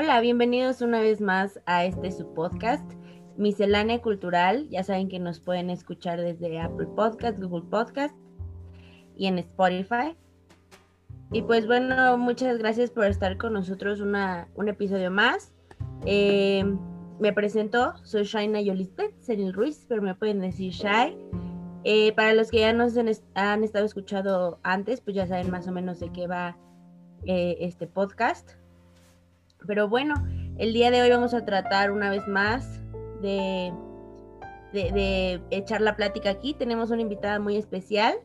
Hola, bienvenidos una vez más a este su podcast, Miscelánea Cultural. Ya saben que nos pueden escuchar desde Apple Podcast, Google Podcast y en Spotify. Y pues bueno, muchas gracias por estar con nosotros una, un episodio más. Eh, me presento, soy Shaina Yolisbeth Senil Ruiz, pero me pueden decir Shai. Eh, para los que ya nos han estado escuchando antes, pues ya saben más o menos de qué va eh, este podcast. Pero bueno, el día de hoy vamos a tratar una vez más de, de, echar la plática aquí. Tenemos una invitada muy especial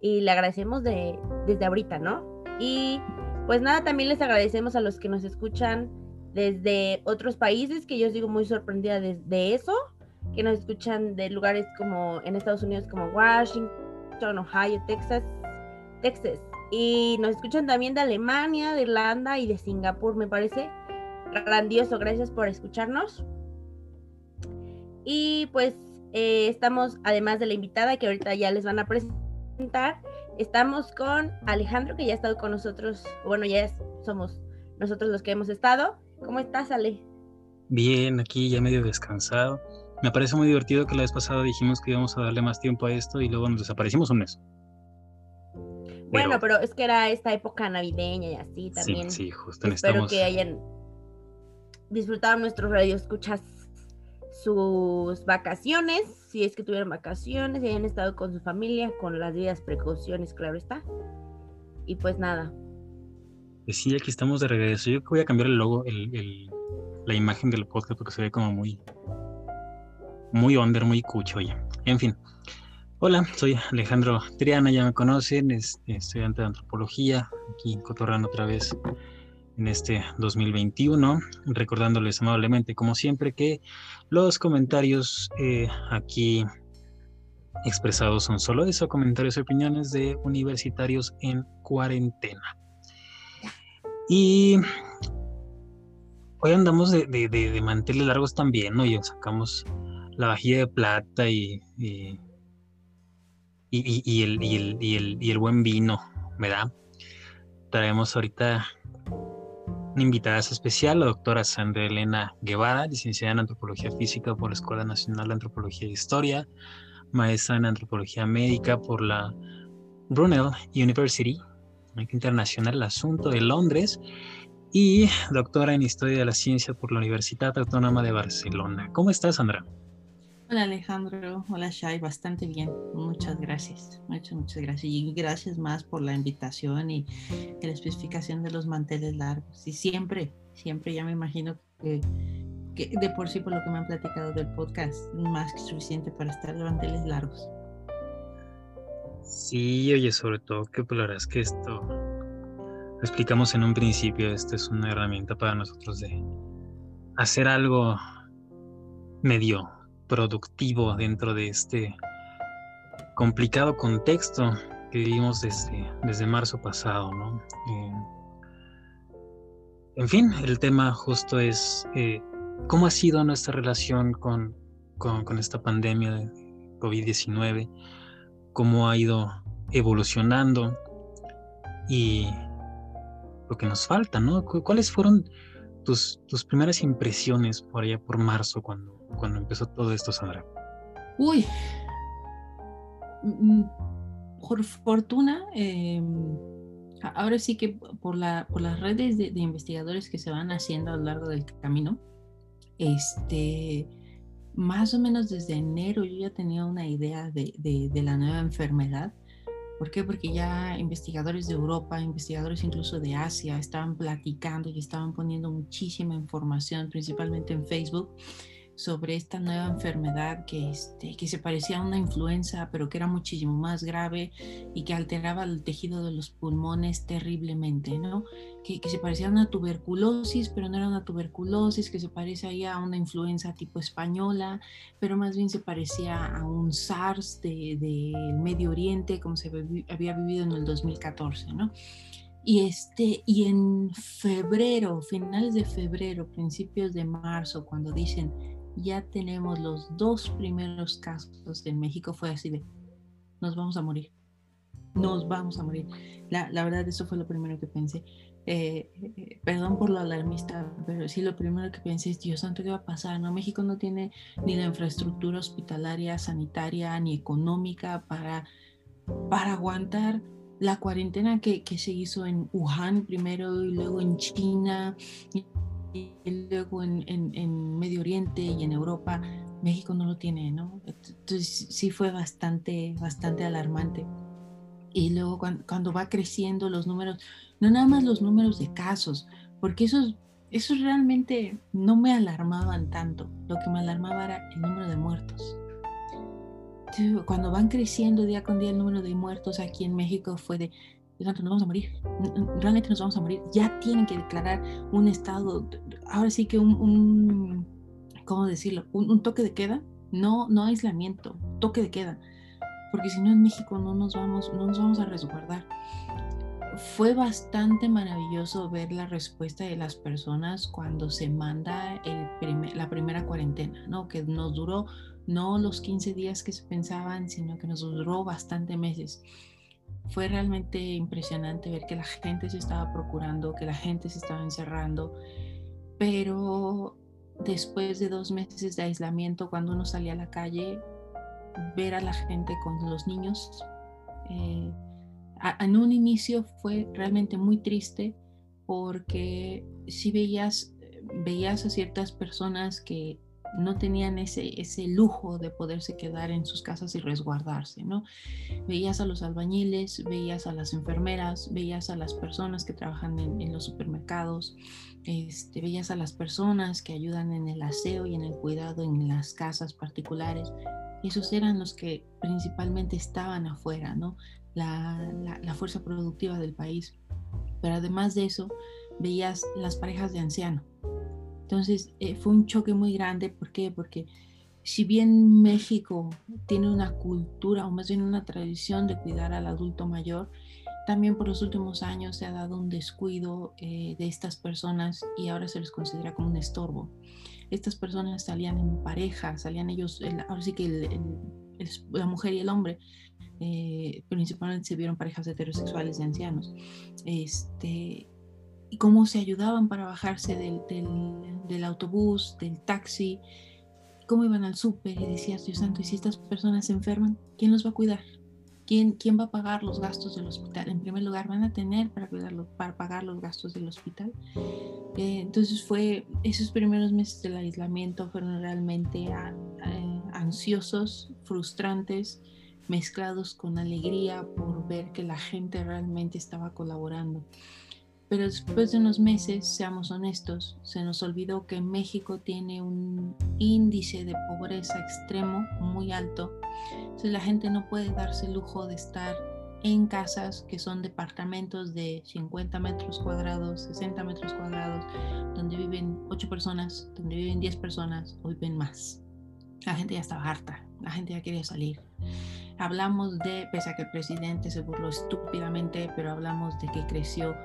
y le agradecemos de, desde ahorita, ¿no? Y pues nada, también les agradecemos a los que nos escuchan desde otros países, que yo sigo muy sorprendida de, eso, que nos escuchan de lugares como en Estados Unidos como Washington, Ohio, Texas, Texas. Y nos escuchan también de Alemania, de Irlanda y de Singapur, me parece grandioso. Gracias por escucharnos. Y pues eh, estamos, además de la invitada que ahorita ya les van a presentar, estamos con Alejandro, que ya ha estado con nosotros, bueno, ya somos nosotros los que hemos estado. ¿Cómo estás, Ale? Bien, aquí ya medio descansado. Me parece muy divertido que la vez pasada dijimos que íbamos a darle más tiempo a esto y luego nos desaparecimos un mes. Bueno, pero es que era esta época navideña y así también. Sí, sí justo Espero que hayan disfrutado nuestros escuchas sus vacaciones, si es que tuvieron vacaciones, y hayan estado con su familia, con las debidas precauciones, claro está. Y pues nada, pues sí, aquí estamos de regreso. Yo voy a cambiar el logo, el, la imagen del podcast porque se ve como muy, muy under, muy cucho ya. En fin. Hola, soy Alejandro Triana, ya me conocen, es, estudiante de antropología, aquí cotorrando otra vez en este 2021, recordándoles amablemente, como siempre, que los comentarios eh, aquí expresados son solo eso, comentarios y opiniones de universitarios en cuarentena. Y hoy andamos de, de, manteles largos también, ¿no? Y sacamos la vajilla de plata y, y, y, el, el, y, el, buen vino, ¿verdad? Traemos ahorita una invitada especial, la doctora Sandra Elena Guevara, licenciada en Antropología Física por la Escuela Nacional de Antropología e Historia, maestra en Antropología Médica por la Brunel University Internacional Asunto de Londres y doctora en Historia de la Ciencia por la Universidad Autónoma de Barcelona. ¿Cómo estás, Sandra? Hola Alejandro, hola Shai, bastante bien, muchas gracias, muchas, muchas gracias. Y gracias más por la invitación y la especificación de los manteles largos. Y siempre, siempre ya me imagino que, de por sí por lo que me han platicado del podcast, más que suficiente para estar de manteles largos. Sí, oye, sobre todo que pues, la verdad es que esto, lo explicamos en un principio, esto es una herramienta para nosotros de hacer algo medio productivo dentro de este complicado contexto que vivimos desde, desde marzo pasado, ¿no? Eh, en fin, el tema justo es eh, cómo ha sido nuestra relación con, con, con esta pandemia de COVID-19 cómo ha ido evolucionando y lo que nos falta, ¿no? ¿Cuáles fueron tus, tus primeras impresiones por allá por marzo cuando, cuando empezó todo esto, Sandra? Uy, mm, por fortuna, em, ahora sí que por, la, por las redes de, de, investigadores que se van haciendo a lo largo del camino, este, más o menos desde enero yo ya tenía una idea de, de, la nueva enfermedad. ¿Por qué? Porque ya investigadores de Europa, investigadores incluso de Asia, estaban platicando y estaban poniendo muchísima información, principalmente en Facebook, sobre esta nueva enfermedad que, este, que se parecía a una influenza, pero que era muchísimo más grave y que alteraba el tejido de los pulmones terriblemente, ¿no? Que, que se parecía a una tuberculosis, pero no era una tuberculosis, que se parecía a una influenza tipo española, pero más bien se parecía a un SARS del de, Medio Oriente, como se había vivido en el 2014, ¿no? Y, este, y en febrero, finales de febrero, principios de marzo, cuando dicen ya tenemos los dos primeros casos en México, fue así de, nos vamos a morir, nos vamos a morir. La, la verdad, eso fue lo primero que pensé. eh, eh, perdón por lo alarmista, pero sí lo primero que pensé es, Dios santo, ¿qué va a pasar? ¿No? México no tiene ni la infraestructura hospitalaria, sanitaria, ni económica para, para aguantar la cuarentena que, que se hizo en Wuhan primero y luego en China luego en, en, en, Medio Oriente y en Europa. México no lo tiene, ¿no? Entonces sí fue bastante, bastante alarmante. Y luego cuando, cuando va creciendo los números, no nada más los números de casos, porque esos, esos realmente no me alarmaban tanto. Lo que me alarmaba era el número de muertos. Cuando van creciendo día con día el número de muertos aquí en México fue de, nos vamos a morir, realmente nos vamos a morir. Ya tienen que declarar un estado, ahora sí que un, un ¿cómo decirlo? Un, un, toque de queda, no, no aislamiento, toque de queda, porque si no en México no nos vamos, no nos vamos a resguardar fue bastante maravilloso ver la respuesta de las personas cuando se manda el la primera cuarentena, ¿no? Que nos duró no los 15 días que se pensaban, sino que nos duró bastante meses. Fue realmente impresionante ver que la gente se estaba procurando, que la gente se estaba encerrando, pero después de dos meses de aislamiento, cuando uno salía a la calle, ver a la gente con los niños, eh, en un inicio fue realmente muy triste porque si veías, veías a ciertas personas que no tenían ese, ese lujo de poderse quedar en sus casas y resguardarse, ¿no? Veías a los albañiles, veías a las enfermeras, veías a las personas que trabajan en, los supermercados, este, veías a las personas que ayudan en el aseo y en el cuidado en las casas particulares. Esos eran los que principalmente estaban afuera, ¿no? la, fuerza productiva del país. Pero además de eso, veías las parejas de anciano. Entonces eh, fue un choque muy grande. ¿Por qué? Porque si bien México tiene una cultura o más bien una tradición de cuidar al adulto mayor, también por los últimos años se ha dado un descuido eh, de estas personas y ahora se les considera como un estorbo. Estas personas salían en pareja, salían ellos, ahora sí que la mujer y el hombre eh, principalmente se vieron parejas heterosexuales de ancianos, este, y cómo se ayudaban para bajarse del, del, autobús, del taxi, cómo iban al súper y decías, Dios santo, y si estas personas se enferman, ¿quién los va a cuidar? ¿Quién, ¿Quién va a pagar los gastos del hospital? En primer lugar, van a tener para, cuidarlo, para pagar los gastos del hospital. Eh, entonces fue, esos primeros meses del aislamiento fueron realmente eh, ansiosos, frustrantes, mezclados con alegría por ver que la gente realmente estaba colaborando. Pero después de unos meses, seamos honestos, se nos olvidó que México tiene un índice de pobreza extremo muy alto. Entonces la gente no puede darse el lujo de estar en casas que son departamentos de 50 metros cuadrados, 60 metros cuadrados, donde viven 8 personas, donde viven 10 personas o viven más. La gente ya estaba harta, la gente ya quería salir. Hablamos de, pese a que el presidente se burló estúpidamente, pero hablamos de que creció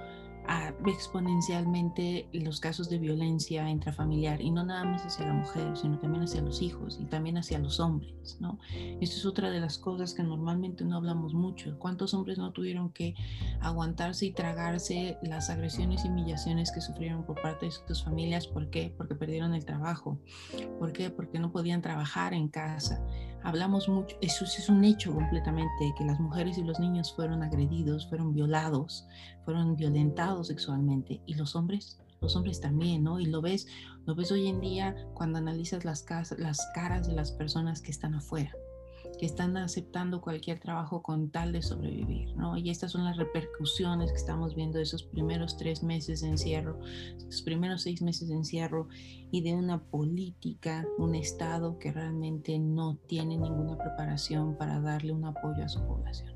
exponencialmente los casos de violencia intrafamiliar y no nada más hacia la mujer, sino también hacia los hijos y también hacia los hombres, ¿no? Esto es otra de las cosas que normalmente no hablamos mucho. ¿Cuántos hombres no tuvieron que aguantarse y tragarse las agresiones y humillaciones que sufrieron por parte de sus familias? ¿Por qué? Porque perdieron el trabajo. ¿Por qué? Porque no podían trabajar en casa. Hablamos mucho, eso es un hecho completamente, que las mujeres y los niños fueron agredidos, fueron violados, fueron violentados sexualmente y los hombres los hombres también, ¿no? Y lo ves, lo ves hoy en día cuando analizas las, las caras de las personas que están afuera que están aceptando cualquier trabajo con tal de sobrevivir, ¿no? Y estas son las repercusiones que estamos viendo de esos primeros tres meses de encierro, esos primeros seis meses de encierro y de una política, un Estado que realmente no tiene ninguna preparación para darle un apoyo a su población.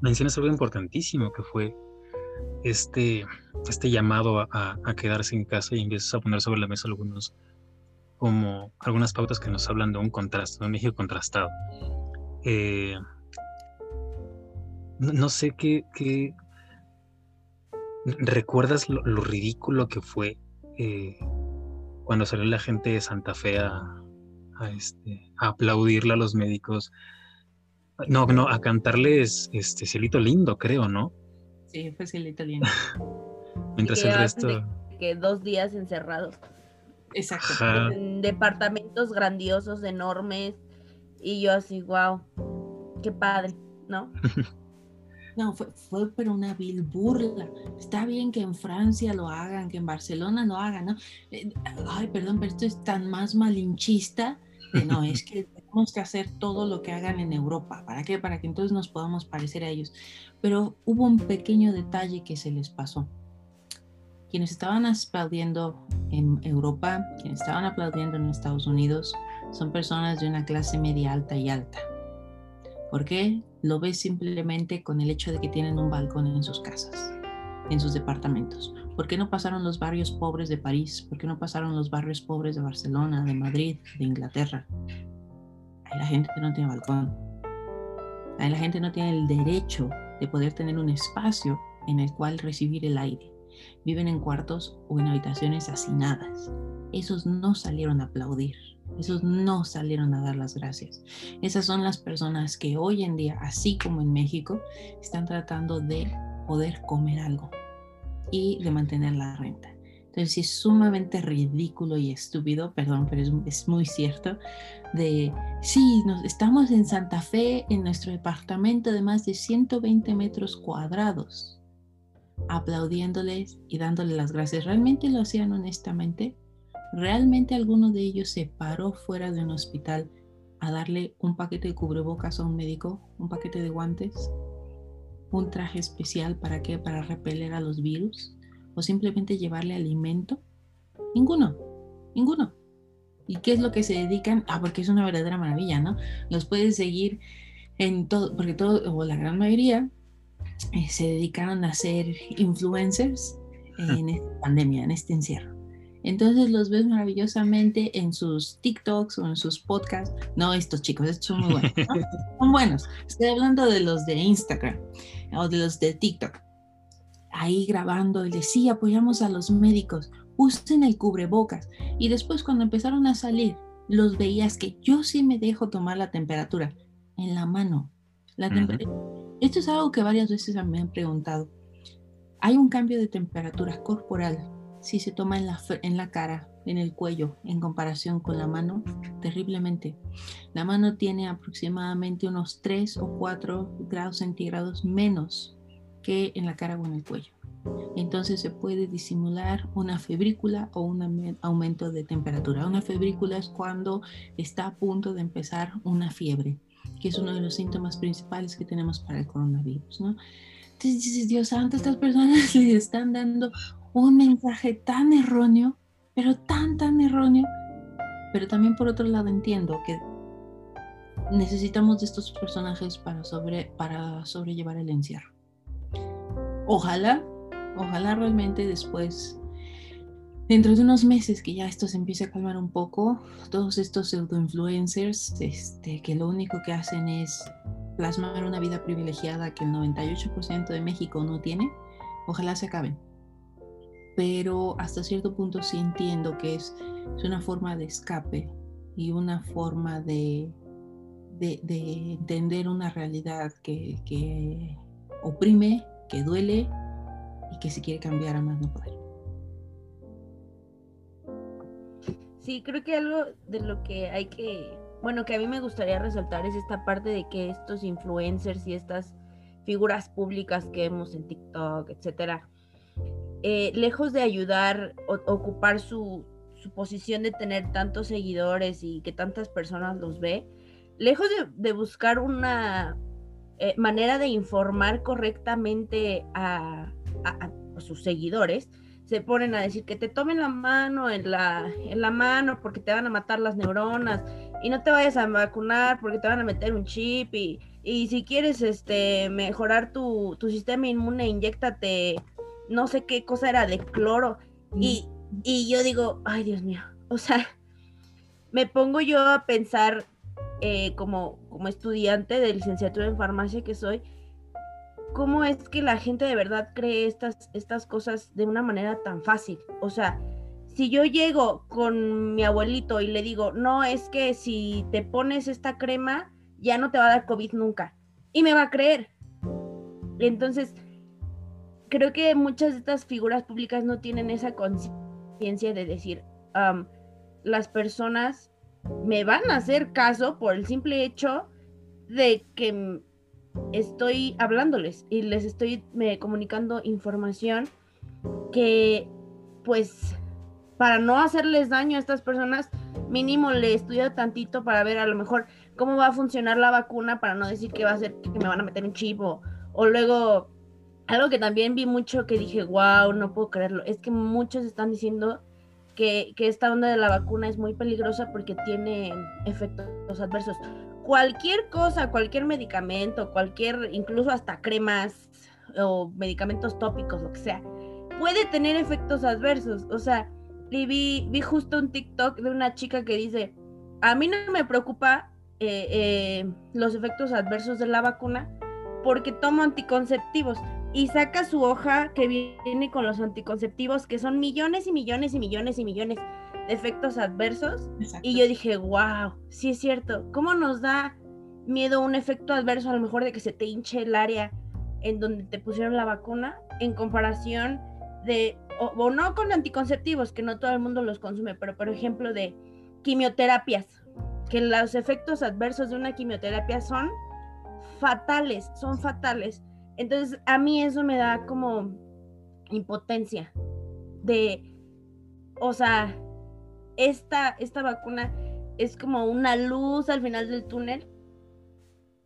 Mencionas algo importantísimo que fue este, este llamado a, quedarse en casa y empiezas a poner sobre la mesa algunos como algunas pautas que nos hablan de un contraste, de un México contrastado. Eh, no, sé qué, ¿Recuerdas lo, ridículo que fue eh, cuando salió la gente de Santa Fe a, este, a aplaudirle a los médicos No, no, a cantarles este Cielito Lindo, creo, ¿no? Sí, fue Cielito Lindo. Mientras el resto. que dos días encerrados. Exacto. En departamentos grandiosos, enormes. Y yo así, wow, qué padre, ¿no? No, fue, fue pero una vil burla. Está bien que en Francia lo hagan, que en Barcelona lo hagan, ¿no? Eh, ay, perdón, pero esto es tan más malinchista. no, es que tenemos que hacer todo lo que hagan en Europa. ¿Para qué? Para que entonces nos podamos parecer a ellos. Pero hubo un pequeño detalle que se les pasó. Quienes estaban aplaudiendo en Europa, quienes estaban aplaudiendo en Estados Unidos, son personas de una clase media alta y alta. ¿Por qué? Lo ves simplemente con el hecho de que tienen un balcón en sus casas, en sus departamentos. ¿Por qué no pasaron los barrios pobres de París? ¿Por qué no pasaron los barrios pobres de Barcelona, de Madrid, de Inglaterra? Ahí la gente no tiene balcón. Ahí la gente no tiene el derecho de poder tener un espacio en el cual recibir el aire. Viven en cuartos o en habitaciones hacinadas. Esos no salieron a aplaudir. Esos no salieron a dar las gracias. Esas son las personas que hoy en día, así como en México, están tratando de poder comer algo y de mantener la renta. Entonces es sumamente ridículo y estúpido, perdón, pero es, muy cierto, de, sí, nos, estamos en Santa Fe, en nuestro departamento de más de 120 metros cuadrados, aplaudiéndoles y dándoles las gracias. ¿Realmente lo hacían honestamente? ¿Realmente alguno de ellos se paró fuera de un hospital a darle un paquete de cubrebocas a un médico, un paquete de guantes, un traje especial para qué? Para repeler a los virus o simplemente llevarle alimento? Ninguno, ninguno. ¿Y qué es lo que se dedican? Ah, porque es una verdadera maravilla, ¿no? Los puedes seguir en todo, porque todo, o la gran mayoría, eh, se dedicaron a ser influencers en esta pandemia, en este encierro. Entonces los ves maravillosamente en sus TikToks o en sus podcasts. No, estos chicos, estos son muy buenos. son buenos. Estoy hablando de los de Instagram o de los de TikTok. Ahí grabando y decía, apoyamos a los médicos, usen el cubrebocas. Y después cuando empezaron a salir, los veías que yo sí me dejo tomar la temperatura en la mano. La Esto es algo que varias veces me han preguntado. Hay un cambio de temperatura corporal si se toma en la, en la cara, en el cuello, en comparación con la mano, terriblemente. La mano tiene aproximadamente unos 3 o 4 grados centígrados menos que en la cara o en el cuello. Entonces se puede disimular una febrícula o un aumento de temperatura. Una febrícula es cuando está a punto de empezar una fiebre, que es uno de los síntomas principales que tenemos para el coronavirus. ¿no? Entonces dices, Dios santo, estas personas le están dando un mensaje tan erróneo, pero tan, tan erróneo. Pero también por otro lado entiendo que necesitamos de estos personajes para, sobre, para sobrellevar el encierro. Ojalá, ojalá realmente después, dentro de unos meses que ya esto se empiece a calmar un poco, todos estos pseudo-influencers este, que lo único que hacen es plasmar una vida privilegiada que el 98% de México no tiene, ojalá se acaben pero hasta cierto punto sí entiendo que es, una forma de escape y una forma de, de, entender una realidad que, oprime, que duele y que se quiere cambiar a más no poder. Sí, creo que algo de lo que hay que, bueno, que a mí me gustaría resaltar es esta parte de que estos influencers y estas figuras públicas que vemos en TikTok, etcétera, eh, lejos de ayudar, o, ocupar su, posición de tener tantos seguidores y que tantas personas los ve, lejos de, buscar una eh, manera de informar correctamente a, sus seguidores, se ponen a decir que te tomen la mano en la, en la mano porque te van a matar las neuronas y no te vayas a vacunar porque te van a meter un chip y, y si quieres este mejorar tu, tu sistema inmune, inyectate no sé qué cosa era de cloro. Y, y yo digo, ay Dios mío, o sea, me pongo yo a pensar eh, como, como estudiante de licenciatura en farmacia que soy, cómo es que la gente de verdad cree estas, estas cosas de una manera tan fácil. O sea, si yo llego con mi abuelito y le digo, no, es que si te pones esta crema, ya no te va a dar COVID nunca. Y me va a creer. Entonces, creo que muchas de estas figuras públicas no tienen esa conciencia de decir, las personas me van a hacer caso por el simple hecho de que estoy hablándoles y les estoy me, comunicando información que pues para no hacerles daño a estas personas, mínimo le estudio tantito para ver a lo mejor cómo va a funcionar la vacuna para no decir que va a ser que me van a meter un chip o, luego algo que también vi mucho que dije, wow, no puedo creerlo, es que muchos están diciendo que, que esta onda de la vacuna es muy peligrosa porque tiene efectos adversos. Cualquier cosa, cualquier medicamento, cualquier, incluso hasta cremas o medicamentos tópicos, lo que sea, puede tener efectos adversos. O sea, vi, vi justo un TikTok de una chica que dice, a mí no me preocupa eh, eh, los efectos adversos de la vacuna porque tomo anticonceptivos y saca su hoja que viene con los anticonceptivos que son millones y millones y millones y millones efectos adversos y yo dije wow sí es cierto cómo nos da miedo un efecto adverso a lo mejor de que se te hinche el área en donde te pusieron la vacuna en comparación de o, no con anticonceptivos, que no todo el mundo los consume, pero por ejemplo de quimioterapias, que los efectos adversos de una quimioterapia son fatales, son fatales. Entonces a mí eso me da como impotencia de, o sea, esta, esta vacuna es como una luz al final del túnel,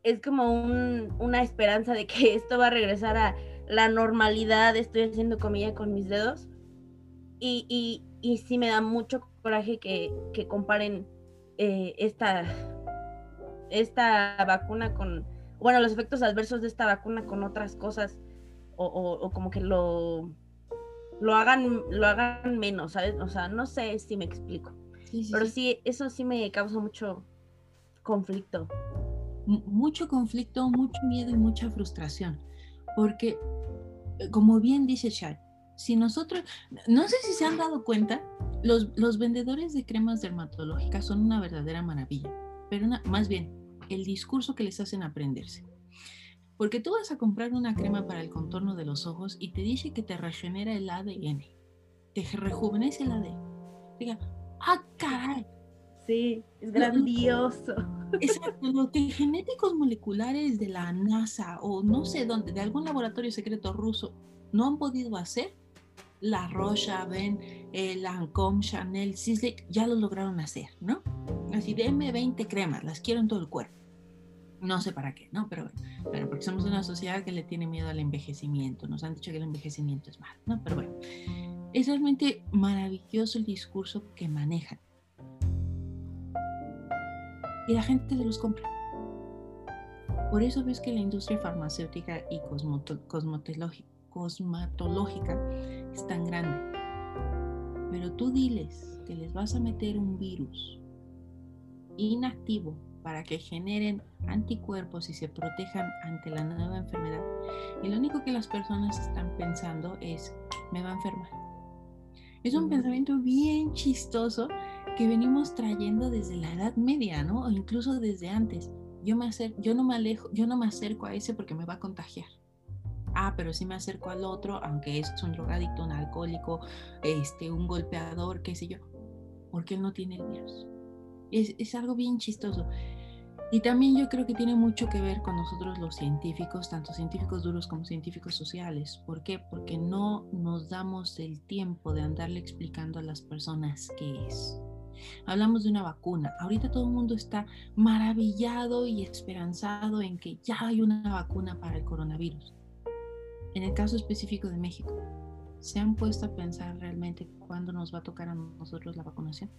es como una esperanza de que esto va a regresar a la normalidad, estoy haciendo comida con mis dedos. Y, y, y sí me da mucho coraje que, comparen eh, esta, esta vacuna con, bueno, los efectos adversos de esta vacuna con otras cosas o, como que lo, lo, hagan, lo hagan menos, ¿sabes? O sea, no sé si me explico. pero sí, eso sí me causa mucho conflicto. mucho conflicto, mucho miedo y mucha frustración. Porque, eh, como bien dice Shai, si nosotros, no sé si se han dado cuenta, los, los vendedores de cremas dermatológicas son una verdadera maravilla, pero más bien el discurso que les hacen aprenderse. Porque tú vas a comprar una crema para el contorno de los ojos y te dice que te regenera el ADN, te rejuvenece el ADN. Diga, ah, caray. Sí, es grandioso. Exacto, lo que genéticos moleculares de la NASA o no sé dónde, de algún laboratorio secreto ruso, no han podido hacer, la Rocha, Ben, eh, Lancôme, Chanel, Sisley, ya lo lograron hacer, ¿no? Así, denme 20 cremas, las quiero en todo el cuerpo. No sé para qué, ¿no? Pero bueno, porque somos una sociedad que le tiene miedo al envejecimiento. Nos han dicho que el envejecimiento es malo, ¿no? Pero bueno, es realmente maravilloso el discurso que manejan y la gente se los compra. Por eso ves que la industria farmacéutica y cosmatológica es tan grande. Pero tú diles que les vas a meter un virus inactivo para que generen anticuerpos y se protejan ante la nueva enfermedad. Y lo único que las personas están pensando es, me va a enfermar. Es un pensamiento bien chistoso que venimos trayendo desde la Edad Media, ¿no? O incluso desde antes. Yo, me yo, no me alejo, yo no me acerco a ese porque me va a contagiar. Ah, pero sí me acerco al otro, aunque es un drogadicto, un alcohólico, este, un golpeador, qué sé yo, porque él no tiene el virus. Es, es algo bien chistoso. Y también yo creo que tiene mucho que ver con nosotros los científicos, tanto científicos duros como científicos sociales. ¿Por qué? Porque no nos damos el tiempo de andarle explicando a las personas qué es. Hablamos de una vacuna. Ahorita todo el mundo está maravillado y esperanzado en que ya hay una vacuna para el coronavirus. En el caso específico de México, ¿se han puesto a pensar realmente cuándo nos va a tocar a nosotros la vacunación?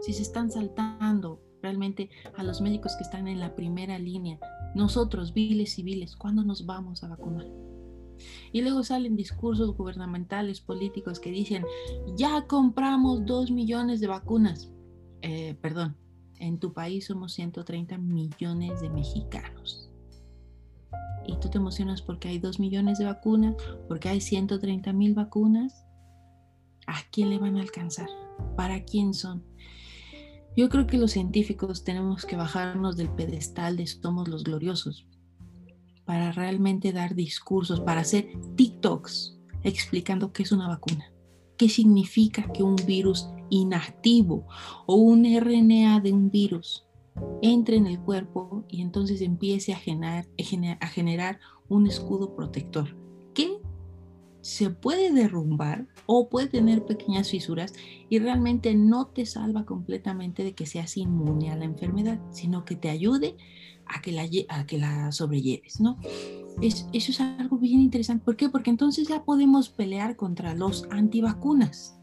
Si se están saltando realmente a los médicos que están en la primera línea, nosotros, viles civiles, ¿cuándo nos vamos a vacunar? Y luego salen discursos gubernamentales, políticos que dicen, ya compramos dos millones de vacunas. Eh, perdón, en tu país somos 130 millones de mexicanos. Y tú te emocionas porque hay dos millones de vacunas, porque hay 130 mil vacunas. ¿A quién le van a alcanzar? ¿Para quién son? Yo creo que los científicos tenemos que bajarnos del pedestal de somos los gloriosos para realmente dar discursos, para hacer TikToks explicando qué es una vacuna, qué significa que un virus inactivo o un RNA de un virus entre en el cuerpo y entonces empiece a generar, a generar un escudo protector se puede derrumbar o puede tener pequeñas fisuras y realmente no te salva completamente de que seas inmune a la enfermedad, sino que te ayude a que la, a que la sobrelleves, ¿no? Es, eso es algo bien interesante. ¿Por qué? Porque entonces ya podemos pelear contra los antivacunas.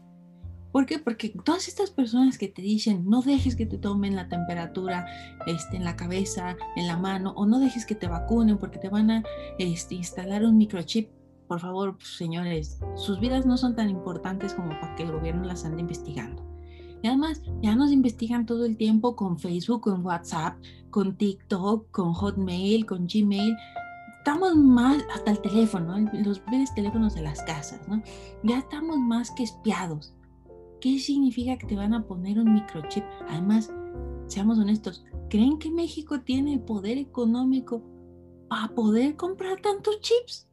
¿Por qué? Porque todas estas personas que te dicen no dejes que te tomen la temperatura este, en la cabeza, en la mano, o no dejes que te vacunen porque te van a este, instalar un microchip, por favor, señores, sus vidas no son tan importantes como para que el gobierno las ande investigando. Y además, ya nos investigan todo el tiempo con Facebook, con WhatsApp, con TikTok, con Hotmail, con Gmail. Estamos más, hasta el teléfono, los bienes teléfonos de las casas, ¿no? Ya estamos más que espiados. ¿Qué significa que te van a poner un microchip? Además, seamos honestos, ¿creen que México tiene el poder económico para poder comprar tantos chips?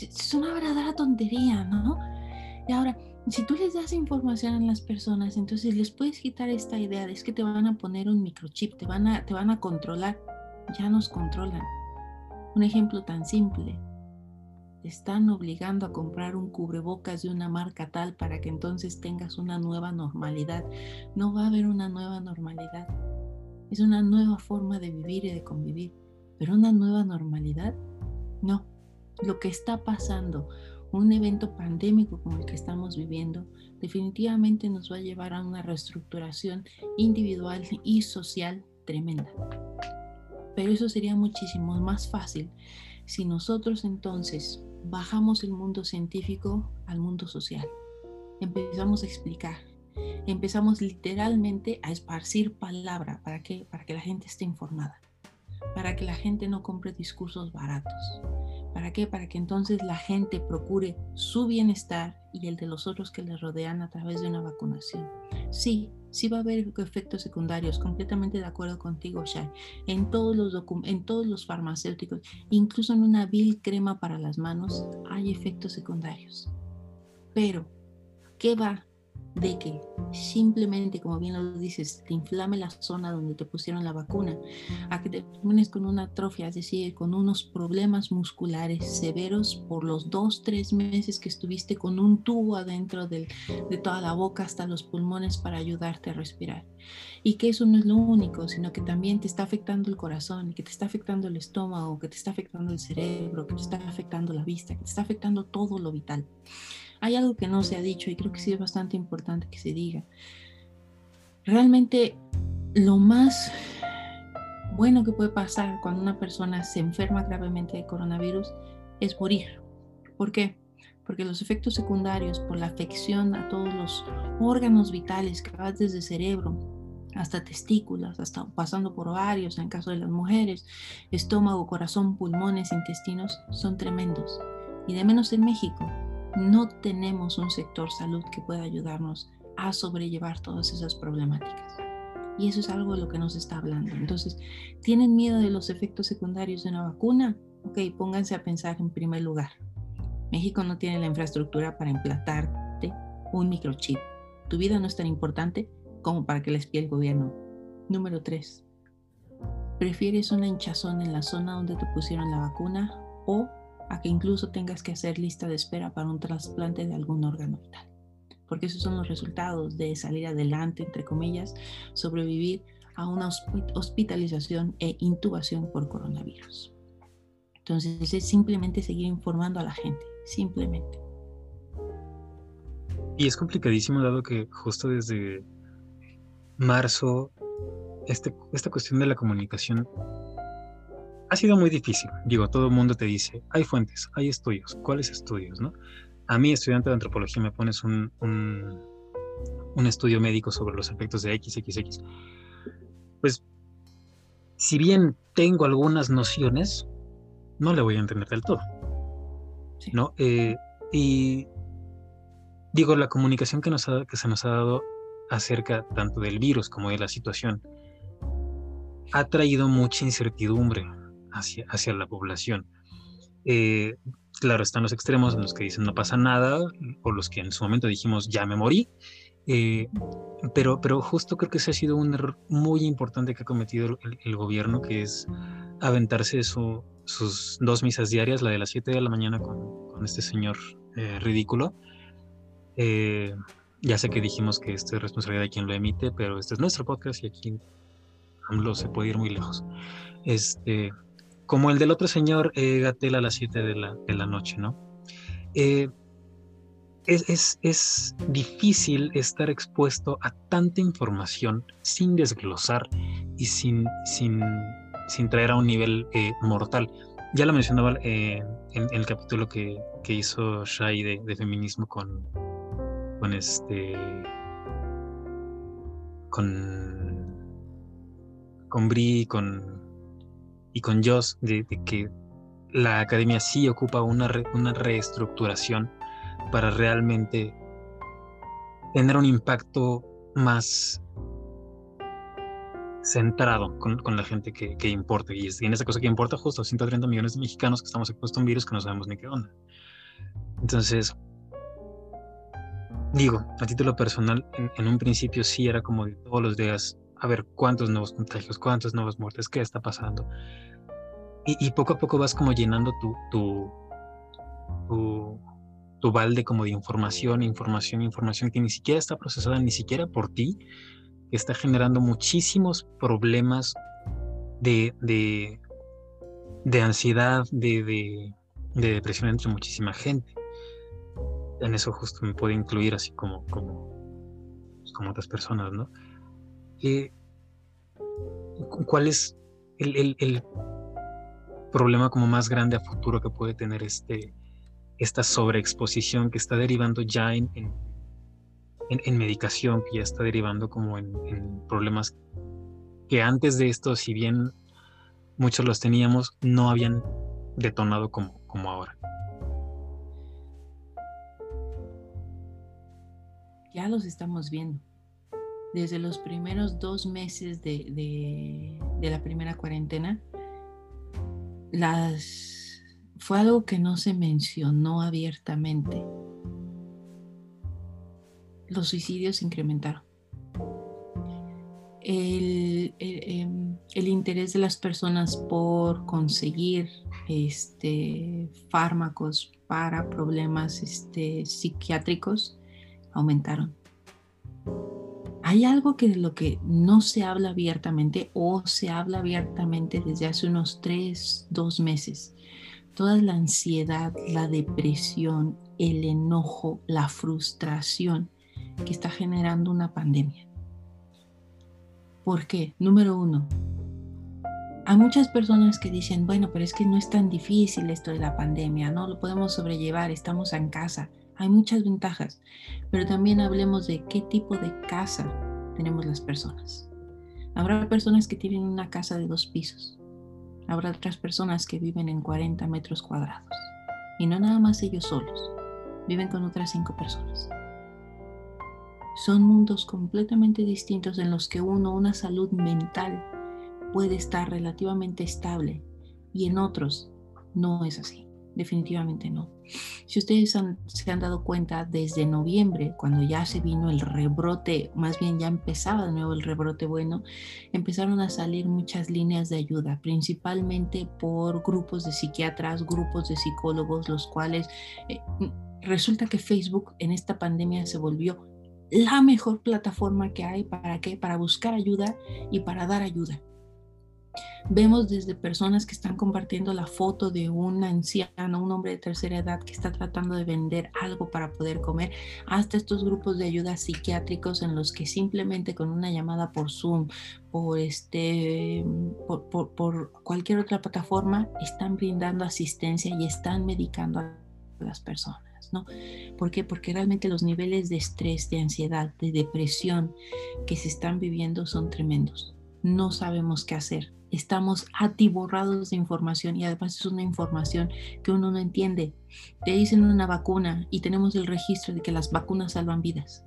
Es una verdadera tontería, ¿no? Y ahora, si tú les das información a las personas, entonces les puedes quitar esta idea de que te van a poner un microchip, te van a, te van a controlar. Ya nos controlan. Un ejemplo tan simple. Te están obligando a comprar un cubrebocas de una marca tal para que entonces tengas una nueva normalidad. No va a haber una nueva normalidad. Es una nueva forma de vivir y de convivir. Pero una nueva normalidad, no. Lo que está pasando un evento pandémico como el que estamos viviendo definitivamente nos va a llevar a una reestructuración individual y social tremenda. Pero eso sería muchísimo más fácil si nosotros entonces bajamos el mundo científico al mundo social. Empezamos a explicar, empezamos literalmente a esparcir palabra para que, para que la gente esté informada, para que la gente no compre discursos baratos, ¿Para qué? Para que entonces la gente procure su bienestar y el de los otros que les rodean a través de una vacunación. Sí, sí va a haber efectos secundarios, completamente de acuerdo contigo, Shai. En todos los, en todos los farmacéuticos, incluso en una vil crema para las manos, hay efectos secundarios. Pero, ¿qué va de que simplemente, como bien lo dices, te inflame la zona donde te pusieron la vacuna, a que te termines con una atrofia, es decir, con unos problemas musculares severos por los dos, tres meses que estuviste con un tubo adentro de toda la boca hasta los pulmones para ayudarte a respirar. Y que eso no es lo único, sino que también te está afectando el corazón, que te está afectando el estómago, que te está afectando el cerebro, que te está afectando la vista, que te está afectando todo lo vital. Hay algo que no se ha dicho y creo que sí es bastante importante que se diga. Realmente lo más bueno que puede pasar cuando una persona se enferma gravemente de coronavirus es morir. ¿Por qué? Porque los efectos secundarios por la afección a todos los órganos vitales que va desde cerebro hasta testículos, hasta pasando por ovarios en caso de las mujeres, estómago, corazón, pulmones, intestinos, son tremendos. Y de menos en México, no tenemos un sector salud que pueda ayudarnos a sobrellevar todas esas problemáticas. Y eso es algo de lo que nos está hablando. Entonces, ¿tienen miedo de los efectos secundarios de una vacuna? Ok, pónganse a pensar en primer lugar. México no tiene la infraestructura para implantarte un microchip. Tu vida no es tan importante como para que la espíe el gobierno. Número 3. ¿Prefieres una hinchazón en la zona donde te pusieron la vacuna o a que incluso tengas que hacer lista de espera para un trasplante de algún órgano vital. Porque esos son los resultados de salir adelante, entre comillas, sobrevivir a una hospitalización e intubación por coronavirus. Entonces es simplemente seguir informando a la gente, simplemente. Y es complicadísimo dado que justo desde marzo este, esta cuestión de la comunicación ha sido muy difícil. Digo, todo el mundo te dice, hay fuentes, hay estudios. ¿Cuáles estudios? No? A mí, estudiante de antropología, me pones un, un, estudio médico sobre los efectos de XXX. Pues, si bien tengo algunas nociones, no le voy a entender del todo. ¿no? Eh, y digo, la comunicación que, nos que se nos ha dado acerca tanto del virus como de la situación ha traído mucha incertidumbre hacia, hacia la población. Eh, claro, están los extremos en los que dicen no pasa nada, o los que en su momento dijimos ya me morí, eh, pero, pero justo creo que ese ha sido un error muy importante que ha cometido el, gobierno, que es aventarse sus dos misas diarias, la de las 7 de la mañana con, con este señor eh, ridículo. ya sé que dijimos que esto es responsabilidad de quien lo emite, pero este es nuestro podcast y aquí AMLO se puede ir muy lejos. Este, como el del otro señor eh, Gatel a las 7 de la, de la noche, ¿no? Eh, es, es, es, difícil estar expuesto a tanta información sin desglosar y sin, sin, sin traer a un nivel eh, mortal. Ya lo mencionaba en, el capítulo que, que hizo Shai de, de, feminismo con, con este con con Bri con, y con Joss de, que la academia sí ocupa una, una reestructuración para realmente tener un impacto más centrado con, la gente que, que importa. Y, en esa cosa que importa, justo 130 millones de mexicanos que estamos expuestos a un virus que no sabemos ni qué onda. Entonces, digo, a título personal, en, en un principio sí era como de todos los días a ver cuántos nuevos contagios, cuántas nuevas muertes, qué está pasando. Y, poco a poco vas como llenando tu, tu, tu, balde como de información, información, información que ni siquiera está procesada, ni siquiera por ti, que está generando muchísimos problemas de, de, de ansiedad, de, de, de, depresión entre muchísima gente. En eso justo me puede incluir así como, como, pues, como otras personas, ¿no? ¿Cuál es el, problema como más grande a futuro que puede tener este, esta sobreexposición que está derivando ya en, en, medicación, que ya está derivando como en, problemas que antes de esto, si bien muchos los teníamos, no habían detonado como, como ahora? Ya los estamos viendo desde los primeros dos meses de, la primera cuarentena, fue algo que no se mencionó abiertamente. Los suicidios incrementaron. El, em, interés de las personas por conseguir este, fármacos para problemas este, psiquiátricos aumentaron hay algo que de lo que no se habla abiertamente o se habla abiertamente desde hace unos tres, dos meses. Toda la ansiedad, la depresión, el enojo, la frustración que está generando una pandemia. ¿Por qué? Número uno, hay muchas personas que dicen, bueno, pero es que no es tan difícil esto de la pandemia, no lo podemos sobrellevar, estamos en casa. Hay muchas ventajas, pero también hablemos de qué tipo de casa tenemos las personas. Habrá personas que tienen una casa de dos pisos. Habrá otras personas que viven en 40 metros cuadrados. Y no nada más ellos solos. Viven con otras cinco personas. Son mundos completamente distintos en los que uno, una salud mental, puede estar relativamente estable y en otros no es así definitivamente no. Si ustedes se han dado cuenta desde noviembre, cuando ya se vino el rebrote, más bien ya empezaba de nuevo el rebrote bueno, empezaron a salir muchas líneas de ayuda, principalmente por grupos de psiquiatras, grupos de psicólogos, los cuales eh, resulta que Facebook en esta pandemia se volvió la mejor plataforma que hay para qué? Para buscar ayuda y para dar ayuda. Vemos desde personas que están compartiendo la foto de un anciano, un hombre de tercera edad que está tratando de vender algo para poder comer, hasta estos grupos de ayuda psiquiátricos en los que simplemente con una llamada por Zoom, por, este, por, cualquier otra plataforma, están brindando asistencia y están medicando a las personas. ¿no? ¿Por qué? Porque realmente los niveles de estrés, de ansiedad, de depresión que se están viviendo son tremendos. No sabemos qué hacer estamos atiborrados de información y además es una información que uno no entiende. Te dicen una vacuna y tenemos el registro de que las vacunas salvan vidas.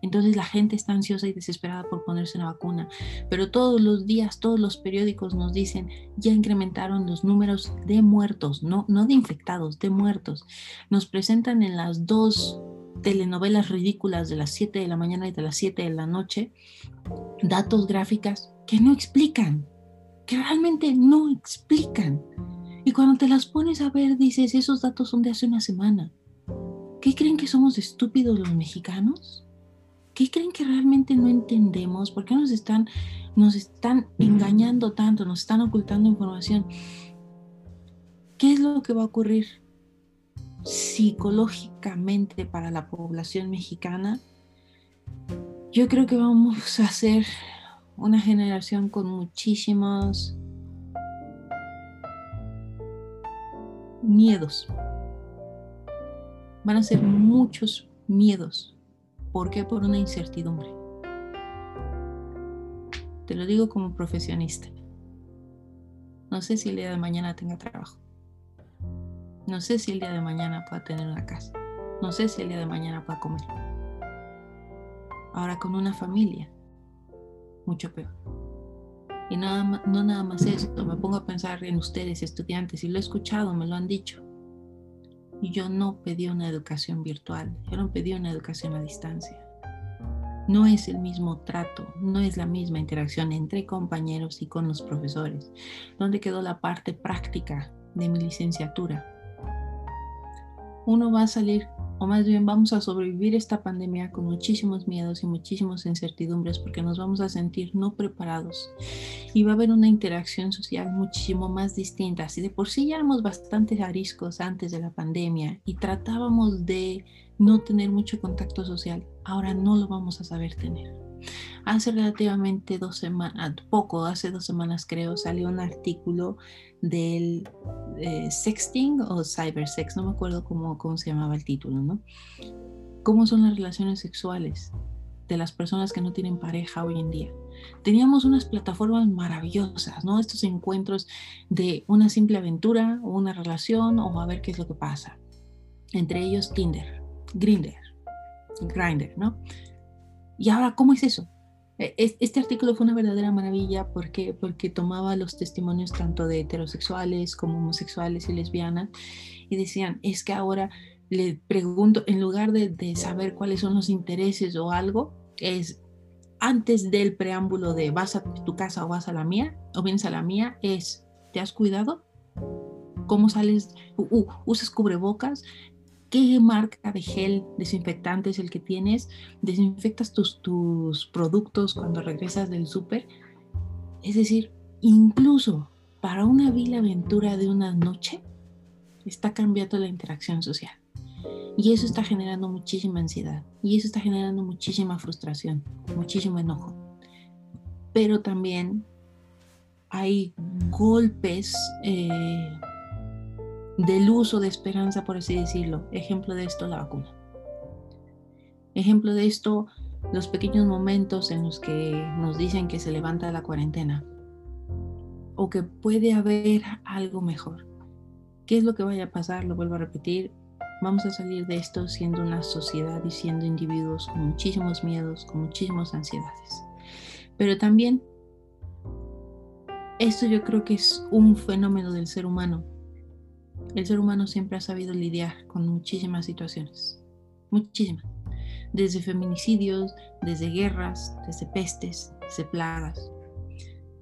Entonces la gente está ansiosa y desesperada por ponerse una vacuna. Pero todos los días, todos los periódicos nos dicen, ya incrementaron los números de muertos, no, no de infectados, de muertos. Nos presentan en las dos telenovelas ridículas de las 7 de la mañana y de las 7 de la noche datos gráficas que no explican, que realmente no explican. Y cuando te las pones a ver, dices, esos datos son de hace una semana. ¿Qué creen que somos estúpidos los mexicanos? ¿Qué creen que realmente no entendemos? ¿Por qué nos están, nos están engañando tanto? Nos están ocultando información. ¿Qué es lo que va a ocurrir psicológicamente para la población mexicana? Yo creo que vamos a ser una generación con muchísimos miedos. Van a ser muchos miedos ¿Por qué? Por una incertidumbre. Te lo digo como profesionista. No sé si el día de mañana tenga trabajo. No sé si el día de mañana pueda tener una casa. No sé si el día de mañana pueda comer. Ahora con una familia, mucho peor. Y nada, no nada más eso, me pongo a pensar en ustedes, estudiantes, y lo he escuchado, me lo han dicho. Yo no pedí una educación virtual, yo no pedí una educación a distancia. No es el mismo trato, no es la misma interacción entre compañeros y con los profesores. ¿Dónde quedó la parte práctica de mi licenciatura? Uno va a salir o más bien vamos a sobrevivir esta pandemia con muchísimos miedos y muchísimas incertidumbres porque nos vamos a sentir no preparados y va a haber una interacción social muchísimo más distinta. Si de por sí ya éramos bastante ariscos antes de la pandemia y tratábamos de no tener mucho contacto social, ahora no lo vamos a saber tener. Hace relativamente dos semanas, poco, hace dos semanas creo, salió un artículo del eh, sexting o cybersex, no me acuerdo cómo, cómo se llamaba el título, ¿no? ¿Cómo son las relaciones sexuales de las personas que no tienen pareja hoy en día? Teníamos unas plataformas maravillosas, ¿no? Estos encuentros de una simple aventura o una relación o a ver qué es lo que pasa. Entre ellos Tinder, Grinder, Grinder, ¿no? Y ahora, ¿cómo es eso? E, este artículo fue una verdadera maravilla porque, porque tomaba los testimonios tanto de heterosexuales como homosexuales y lesbianas y decían, es que ahora le pregunto, en lugar de, de saber cuáles son los intereses o algo, es antes del preámbulo de vas a tu casa o vas a la mía o vienes a la mía, es, ¿te has cuidado? ¿Cómo sales? ¿Usas cubrebocas? Qué marca de gel desinfectante es el que tienes, desinfectas tus, tus productos cuando regresas del súper. Es decir, incluso para una vil aventura de una noche, está cambiando la interacción social. Y eso está generando muchísima ansiedad. Y eso está generando muchísima frustración, muchísimo enojo. Pero también hay golpes eh, del uso de esperanza, por así decirlo. Ejemplo de esto, la vacuna. Ejemplo de esto, los pequeños momentos en los que nos dicen que se levanta la cuarentena o que puede haber algo mejor. ¿Qué es lo que vaya a pasar? Lo vuelvo a repetir. Vamos a salir de esto siendo una sociedad y siendo individuos con muchísimos miedos, con muchísimas ansiedades. Pero también, esto yo creo que es un fenómeno del ser humano el ser humano siempre ha sabido lidiar con muchísimas situaciones, muchísimas, desde feminicidios, desde guerras, desde pestes, desde plagas.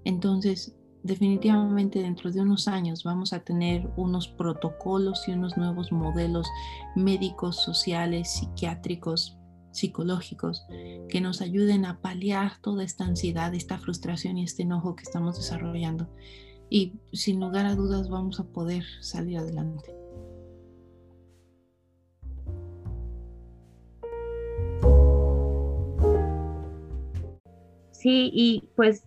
Entonces, definitivamente dentro de unos años vamos a tener unos protocolos y unos nuevos modelos médicos, sociales, psiquiátricos, psicológicos que nos ayuden a paliar toda esta ansiedad, esta frustración y este enojo que estamos desarrollando y sin lugar a dudas vamos a poder salir adelante. Sí, y pues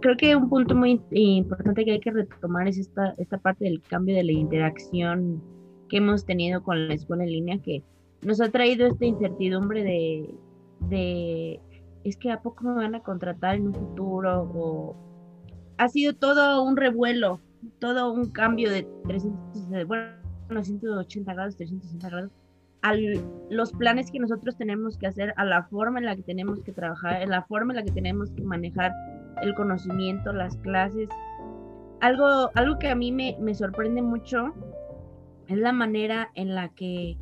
creo que un punto muy importante que hay que retomar es esta, esta parte del cambio de la interacción que hemos tenido con la escuela en línea que nos ha traído esta incertidumbre de, de es que a poco me van a contratar en un futuro o ha sido todo un revuelo, todo un cambio de 360, bueno, 180 grados, 360 grados a los planes que nosotros tenemos que hacer, a la forma en la que tenemos que trabajar, en la forma en la que tenemos que manejar el conocimiento, las clases. Algo, algo que a mí me, me sorprende mucho es la manera en la que,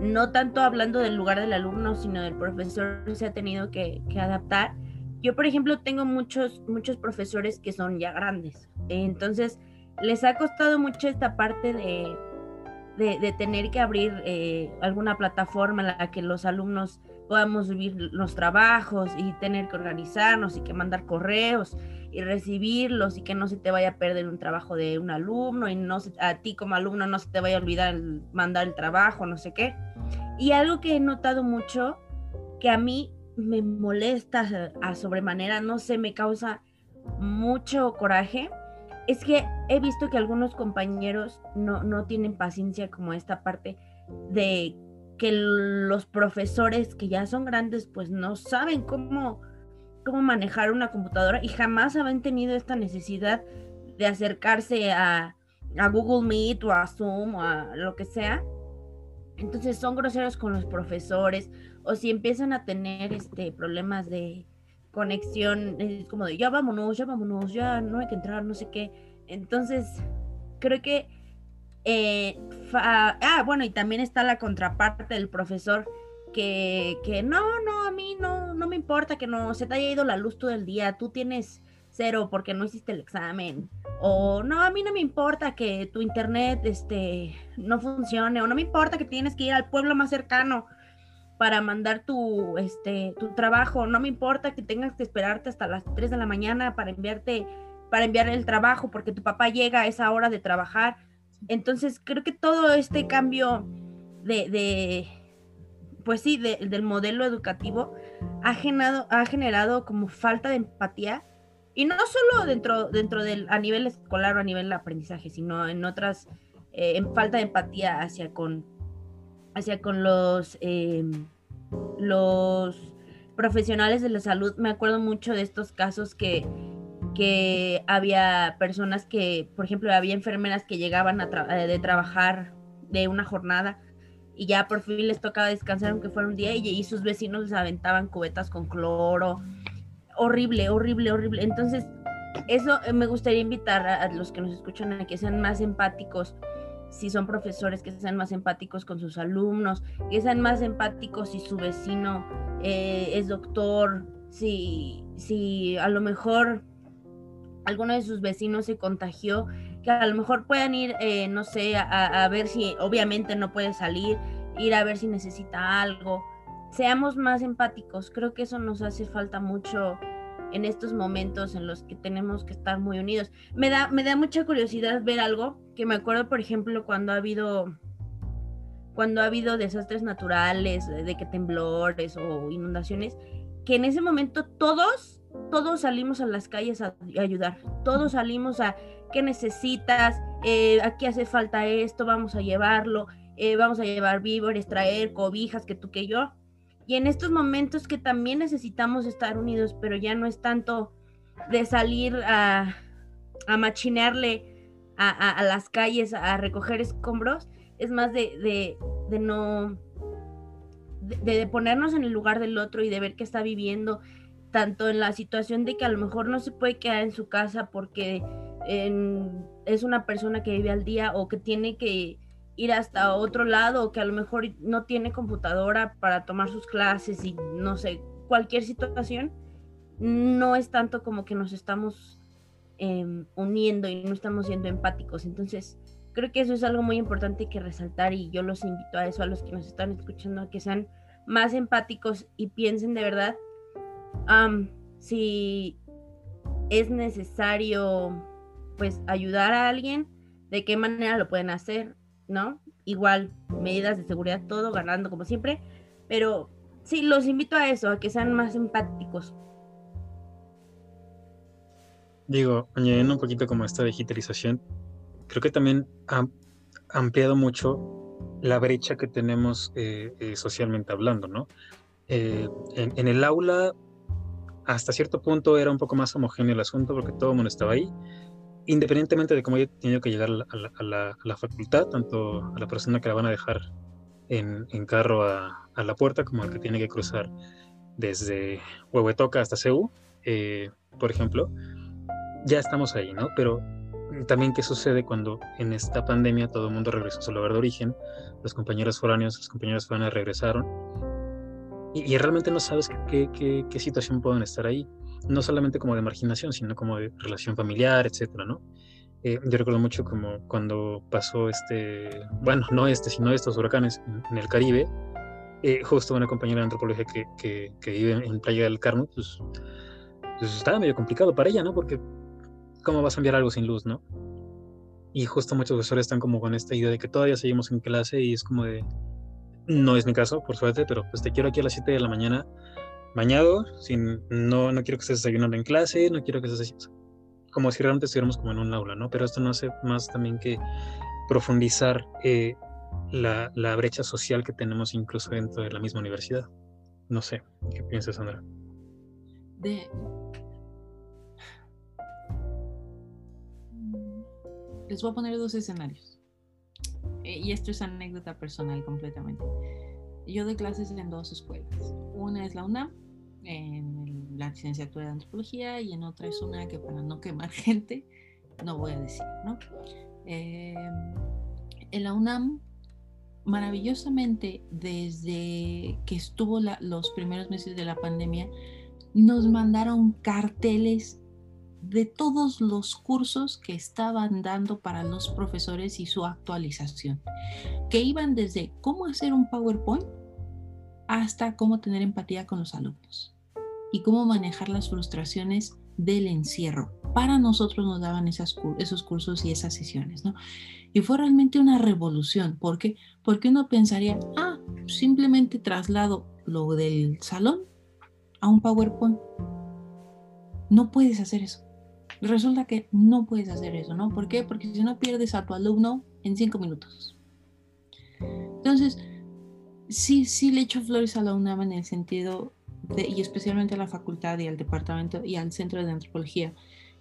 no tanto hablando del lugar del alumno, sino del profesor, se ha tenido que adaptar. Yo, por ejemplo, tengo muchos, muchos profesores que son ya grandes. Entonces, les ha costado mucho esta parte de, de, tener que abrir eh, alguna plataforma en la que los alumnos podamos subir los trabajos y tener que organizarnos y que mandar correos y recibirlos y que no se te vaya a perder un trabajo de un alumno y no a ti como alumno no se te vaya a olvidar mandar el trabajo, no sé qué. Y algo que he notado mucho que a mí me molesta a sobremanera, no sé, me causa mucho coraje, es que he visto que algunos compañeros no, no tienen paciencia como esta parte de que los profesores que ya son grandes pues no saben cómo, cómo manejar una computadora y jamás habían tenido esta necesidad de acercarse a, a Google Meet o a Zoom o a lo que sea. Entonces son groseros con los profesores o si empiezan a tener este problemas de conexión, es como de ya vámonos, ya vámonos, ya no hay que entrar, no sé qué. Entonces, creo que eh, ah, bueno, y también está la contraparte del profesor que, que no, no, a mí no, no me importa que no se te haya ido la luz todo el día, tú tienes cero porque no hiciste el examen, o no, a mí no me importa que tu internet este, no funcione, o no me importa que tienes que ir al pueblo más cercano para mandar tu, este, tu trabajo, no me importa que tengas que esperarte hasta las 3 de la mañana para enviarte, para enviar el trabajo porque tu papá llega a esa hora de trabajar. Entonces, creo que todo este cambio de, pues sí, del modelo educativo ha generado, ha generado como falta de empatía. Y no solo dentro, dentro del, a nivel escolar o a nivel de aprendizaje, sino en otras, eh, en falta de empatía hacia con, hacia con los, em, los profesionales de la salud. Me acuerdo mucho de estos casos que que había personas que, por ejemplo, había enfermeras que llegaban a eh, de trabajar de una jornada y ya por fin les tocaba descansar aunque fuera un día y, sus vecinos les aventaban cubetas con cloro. Horrible, horrible, horrible. Entonces, eso eh, me gustaría invitar a, los que nos escuchan a que sean más empáticos si son profesores, que sean más empáticos con sus alumnos, que sean más empáticos si su vecino eh, es doctor, si, si a lo mejor alguno de sus vecinos se contagió, que a lo mejor puedan ir, eh, no sé, a, ver si obviamente no puede salir, ir a ver si necesita algo. Seamos más empáticos, creo que eso nos hace falta mucho en estos momentos en los que tenemos que estar muy unidos. Me da, me da mucha curiosidad ver algo, que me acuerdo, por ejemplo, cuando ha habido cuando ha habido desastres naturales, de que temblores o inundaciones, que en ese momento todos todos salimos a las calles a, ayudar, todos salimos a qué necesitas, eh, aquí hace falta esto, vamos a llevarlo, eh, vamos a llevar víveres, traer cobijas, que tú que yo. Y en estos momentos que también necesitamos estar unidos, pero ya no es tanto de salir a, a machinearle a, las calles, a recoger escombros, es más de, de, no, de, ponernos en el lugar del otro y de ver qué está viviendo tanto en la situación de que a lo mejor no se puede quedar en su casa porque es una persona que vive al día o que tiene que ir hasta otro lado o que a lo mejor no tiene computadora para tomar sus clases y no sé, cualquier situación, no es tanto como que nos estamos em, uniendo y no estamos siendo empáticos. Entonces, creo que eso es algo muy importante que resaltar y yo los invito a eso, a los que nos están escuchando, a que sean más empáticos y piensen de verdad si es necesario pues ayudar a alguien, de qué manera lo pueden hacer, ¿no? Igual, medidas de seguridad, todo ganando como siempre, pero sí, los invito a eso, a que sean más empáticos. Digo, añadiendo un poquito como esta digitalización, creo que también ha ampliado mucho la brecha que tenemos eh, eh, socialmente hablando, ¿no? Eh, en, el aula hasta cierto punto era un poco más homogéneo el asunto porque todo el mundo estaba ahí, independientemente de cómo haya tenido que llegar a la, facultad, tanto a la persona que la van a dejar en, carro a, la puerta, como el que tiene que cruzar desde Huehuetoca hasta Ceú, eh, por ejemplo, ya estamos ahí, ¿no? Pero también qué sucede cuando en esta pandemia todo el mundo regresó a su lugar de origen, los compañeros foráneos, los compañeros foráneos regresaron. Y, realmente no sabes qué, qué, situación pueden estar ahí, no solamente como de marginación, sino como de relación familiar, etcétera, ¿no? Eh, yo recuerdo mucho como cuando pasó este, bueno, no este, sino estos huracanes en, el Caribe, eh, justo una compañera de antropología que, que, vive en Playa del Carmen, pues, pues, estaba medio complicado para ella, ¿no? Porque ¿cómo vas a enviar algo sin luz, no? Y justo muchos profesores están como con esta idea de que todavía seguimos en clase y es como de, no es mi caso, por suerte, pero pues te quiero aquí a las 7 de la mañana bañado, sin, no, no quiero que estés desayunando en clase, no quiero que estés como si realmente estuviéramos como en un aula, ¿no? Pero esto no hace más también que profundizar eh, la, la, brecha social que tenemos incluso dentro de la misma universidad. No sé, ¿qué piensas, Sandra? Les voy a poner dos escenarios. Eh, y esto es anécdota personal completamente. Yo doy clases en dos escuelas. Una es la UNAM, en la licenciatura de antropología, y en otra es una que para no quemar gente, no voy a decir, ¿no? Eh, en la UNAM, maravillosamente, desde que estuvo los primeros meses de la pandemia, nos mandaron carteles de todos los cursos que estaban dando para los profesores y su actualización, que iban desde cómo hacer un PowerPoint hasta cómo tener empatía con los alumnos y cómo manejar las frustraciones del encierro. Para nosotros nos daban esas, esos cursos y esas sesiones, ¿no? Y fue realmente una revolución. ¿Por qué? Porque uno pensaría, ah, simplemente traslado lo del salón a un PowerPoint. No puedes hacer eso. Resulta que no puedes hacer eso, ¿no? ¿Por qué? Porque si no pierdes a tu alumno en cinco minutos. Entonces, sí, sí le echo flores a la UNAM en el sentido de, y especialmente a la facultad y al departamento y al centro de antropología.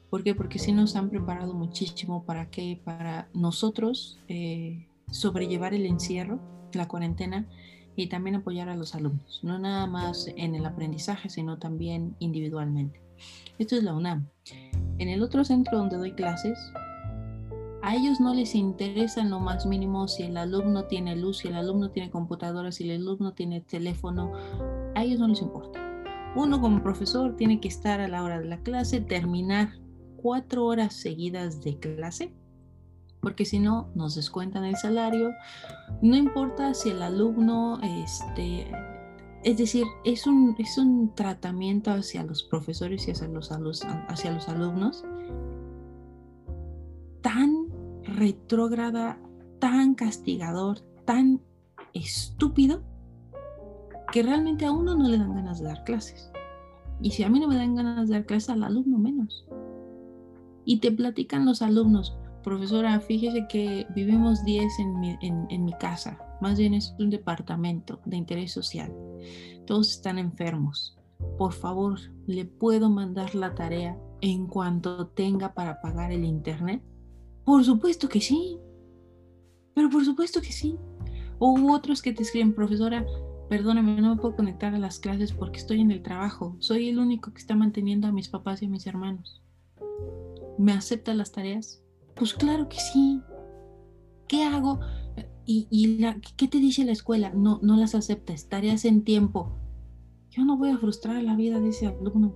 ¿Por qué? Porque sí nos han preparado muchísimo para qué, para nosotros eh, sobrellevar el encierro, la cuarentena y también apoyar a los alumnos, no nada más en el aprendizaje, sino también individualmente. Esto es la UNAM. En el otro centro donde doy clases, a ellos no les interesa lo más mínimo si el alumno tiene luz, si el alumno tiene computadora, si el alumno tiene teléfono, a ellos no les importa. Uno como profesor tiene que estar a la hora de la clase, terminar cuatro horas seguidas de clase, porque si no nos descuentan el salario. No importa si el alumno este, es decir, es un, es un tratamiento hacia los profesores y hacia los, hacia los alumnos tan retrógrada, tan castigador, tan estúpido, que realmente a uno no le dan ganas de dar clases. Y si a mí no me dan ganas de dar clases, al alumno menos. Y te platican los alumnos, profesora, fíjese que vivimos 10 en mi, en mi casa, más bien es un departamento de interés social. Todos están enfermos. Por favor, ¿le puedo mandar la tarea en cuanto tenga para pagar el internet? Por supuesto que sí. Pero por supuesto que sí. O otros que te escriben, profesora, perdóname, no me puedo conectar a las clases porque estoy en el trabajo. Soy el único que está manteniendo a mis papás y a mis hermanos. ¿Me acepta las tareas? Pues claro que sí. ¿Qué hago? ¿Y, la, qué te dice la escuela? No, no las aceptas, tareas en tiempo. Yo no voy a frustrar la vida de ese alumno.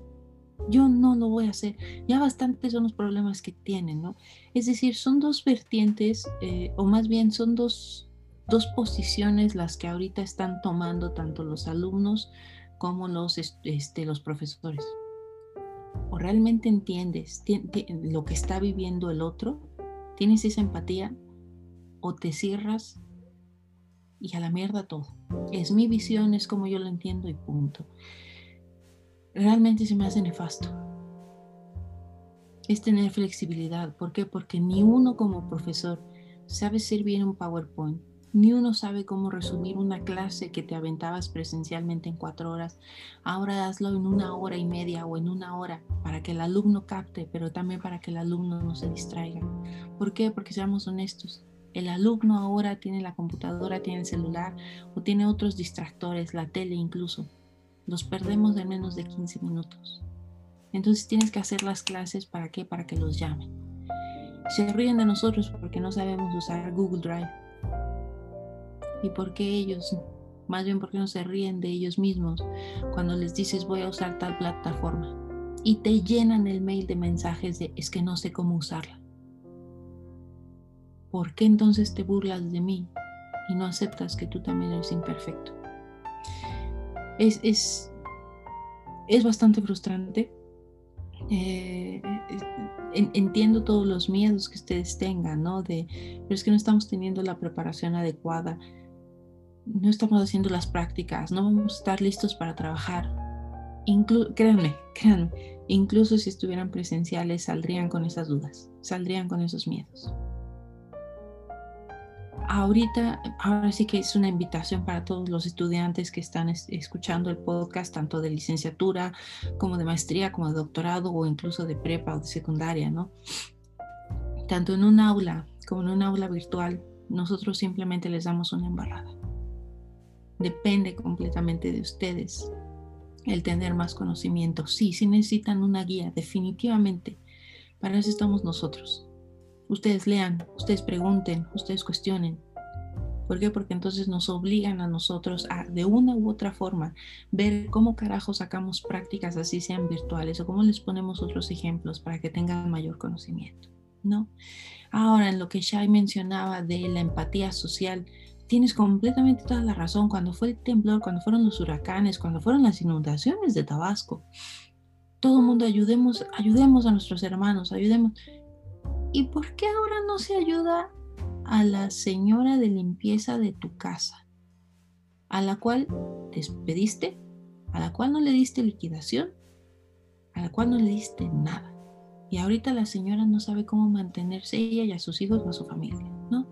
Yo no lo voy a hacer. Ya bastantes son los problemas que tienen, ¿no? Es decir, son dos vertientes, eh, o más bien son dos, dos posiciones las que ahorita están tomando tanto los alumnos como los, este, los profesores. ¿O realmente entiendes lo que está viviendo el otro? ¿Tienes esa empatía? o te cierras y a la mierda todo. Es mi visión, es como yo lo entiendo y punto. Realmente se me hace nefasto. Es tener flexibilidad. ¿Por qué? Porque ni uno como profesor sabe ser bien un PowerPoint. Ni uno sabe cómo resumir una clase que te aventabas presencialmente en cuatro horas. Ahora hazlo en una hora y media o en una hora para que el alumno capte, pero también para que el alumno no se distraiga. ¿Por qué? Porque seamos honestos El alumno ahora tiene la computadora, tiene el celular o tiene otros distractores, la tele incluso. Los perdemos en menos de 15 minutos. Entonces tienes que hacer las clases para qué? Para que los llamen. Se ríen de nosotros porque no sabemos usar Google Drive. ¿Y por qué ellos? Más bien porque no se ríen de ellos mismos cuando les dices voy a usar tal plataforma. Y te llenan el mail de mensajes de es que no sé cómo usarla. ¿Por qué entonces te burlas de mí y no aceptas que tú también eres imperfecto? Es, es, es bastante frustrante. Eh, entiendo todos los miedos que ustedes tengan, ¿no? De, pero es que no estamos teniendo la preparación adecuada, no estamos haciendo las prácticas, no vamos a estar listos para trabajar. créanme, créanme, incluso si estuvieran presenciales saldrían con esas dudas, saldrían con esos miedos ahorita, ahora sí que es una invitación para todos los estudiantes que están escuchando el podcast, tanto de licenciatura como de maestría, como de doctorado o incluso de prepa o de secundaria, ¿no? Tanto en un aula como en un aula virtual, nosotros simplemente les damos una embarrada. Depende completamente de ustedes el tener más conocimiento. Sí, sí necesitan una guía, definitivamente. Para eso estamos nosotros Ustedes lean, ustedes pregunten, ustedes cuestionen. ¿Por qué? Porque entonces nos obligan a nosotros a, de una u otra forma, ver cómo carajo sacamos prácticas así sean virtuales o cómo les ponemos otros ejemplos para que tengan mayor conocimiento, ¿no? Ahora, en lo que Shai mencionaba de la empatía social, tienes completamente toda la razón. Cuando fue el temblor, cuando fueron los huracanes, cuando fueron las inundaciones de Tabasco, todo el mundo ayudemos, ayudemos a nuestros hermanos, ayudemos. ¿Y por qué ahora no se ayuda a la señora de limpieza de tu casa, a la cual despediste, a la cual no le diste liquidación, a la cual no le diste nada? Y ahorita la señora no sabe cómo mantenerse ella y a sus hijos o a su familia, ¿no?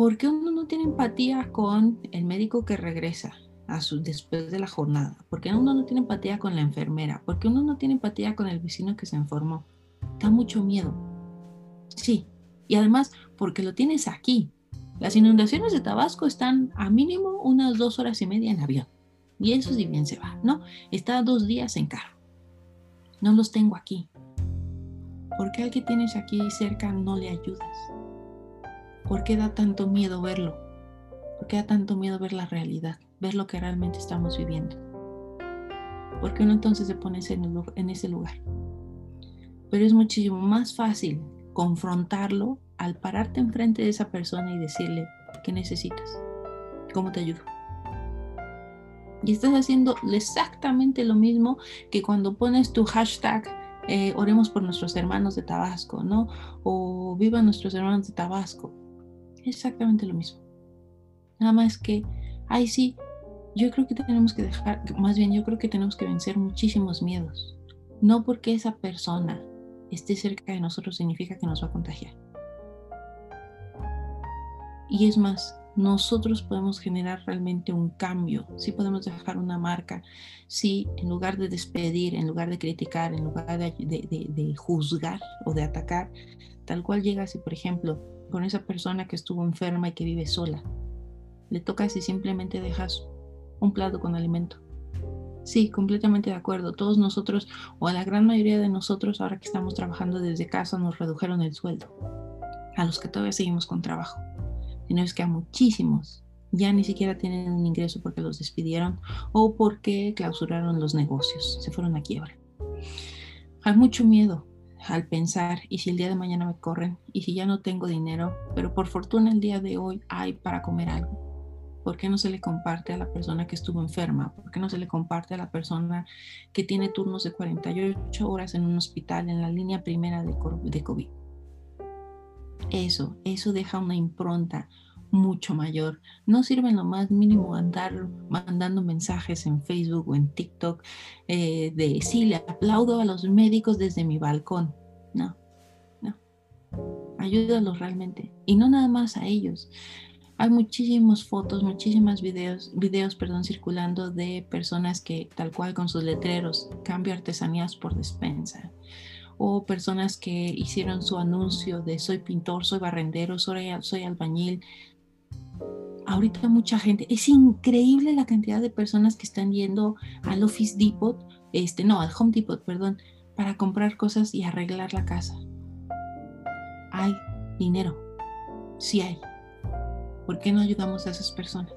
¿Por qué uno no tiene empatía con el médico que regresa a su, después de la jornada? ¿Por qué uno no tiene empatía con la enfermera? ¿Por qué uno no tiene empatía con el vecino que se enfermó? da mucho miedo. Sí, y además porque lo tienes aquí. Las inundaciones de Tabasco están a mínimo unas dos horas y media en avión. Y eso sí bien se va, ¿no? Está dos días en carro. No los tengo aquí. ¿Por qué al que tienes aquí cerca no le ayudas? ¿Por qué da tanto miedo verlo? ¿Por qué da tanto miedo ver la realidad? Ver lo que realmente estamos viviendo. ¿Por qué uno entonces se pone en ese lugar? pero es muchísimo más fácil confrontarlo al pararte enfrente de esa persona y decirle, ¿qué necesitas? ¿Cómo te ayudo? Y estás haciendo exactamente lo mismo que cuando pones tu hashtag eh, oremos por nuestros hermanos de Tabasco, ¿no? O viva nuestros hermanos de Tabasco. Exactamente lo mismo. Nada más que, ay sí, yo creo que tenemos que dejar, más bien yo creo que tenemos que vencer muchísimos miedos. No porque esa persona esté cerca de nosotros significa que nos va a contagiar. Y es más, nosotros podemos generar realmente un cambio, si podemos dejar una marca, si en lugar de despedir, en lugar de criticar, en lugar de, juzgar o de atacar, tal cual llega si, por ejemplo, con esa persona que estuvo enferma y que vive sola, le toca si simplemente dejas un plato con alimento Sí, completamente de acuerdo. Todos nosotros, o la gran mayoría de nosotros, ahora que estamos trabajando desde casa, nos redujeron el sueldo. A los que todavía seguimos con trabajo. Y no es que a muchísimos ya ni siquiera tienen un ingreso porque los despidieron o porque clausuraron los negocios, se fueron a quiebra. Hay mucho miedo al pensar, y si el día de mañana me corren, y si ya no tengo dinero, pero por fortuna el día de hoy hay para comer algo ¿Por qué no se le comparte a la persona que estuvo enferma? ¿Por qué no se le comparte a la persona que tiene turnos de 48 horas en un hospital en la línea primera de COVID? Eso, eso deja una impronta mucho mayor. No sirve en lo más mínimo andar mandando mensajes en Facebook o en TikTok eh, de sí, le aplaudo a los médicos desde mi balcón. No, no. Ayúdalos realmente. Y no nada más a ellos. Hay muchísimas fotos, muchísimas videos, videos perdón, circulando de personas que tal cual con sus letreros cambio artesanías por despensa o personas que hicieron su anuncio de soy pintor, soy barrendero, soy, soy albañil. Ahorita mucha gente, es increíble la cantidad de personas que están yendo al Office Depot, este, no, al Home Depot, perdón, para comprar cosas y arreglar la casa. Hay dinero, sí hay. ¿Por qué no ayudamos a esas personas?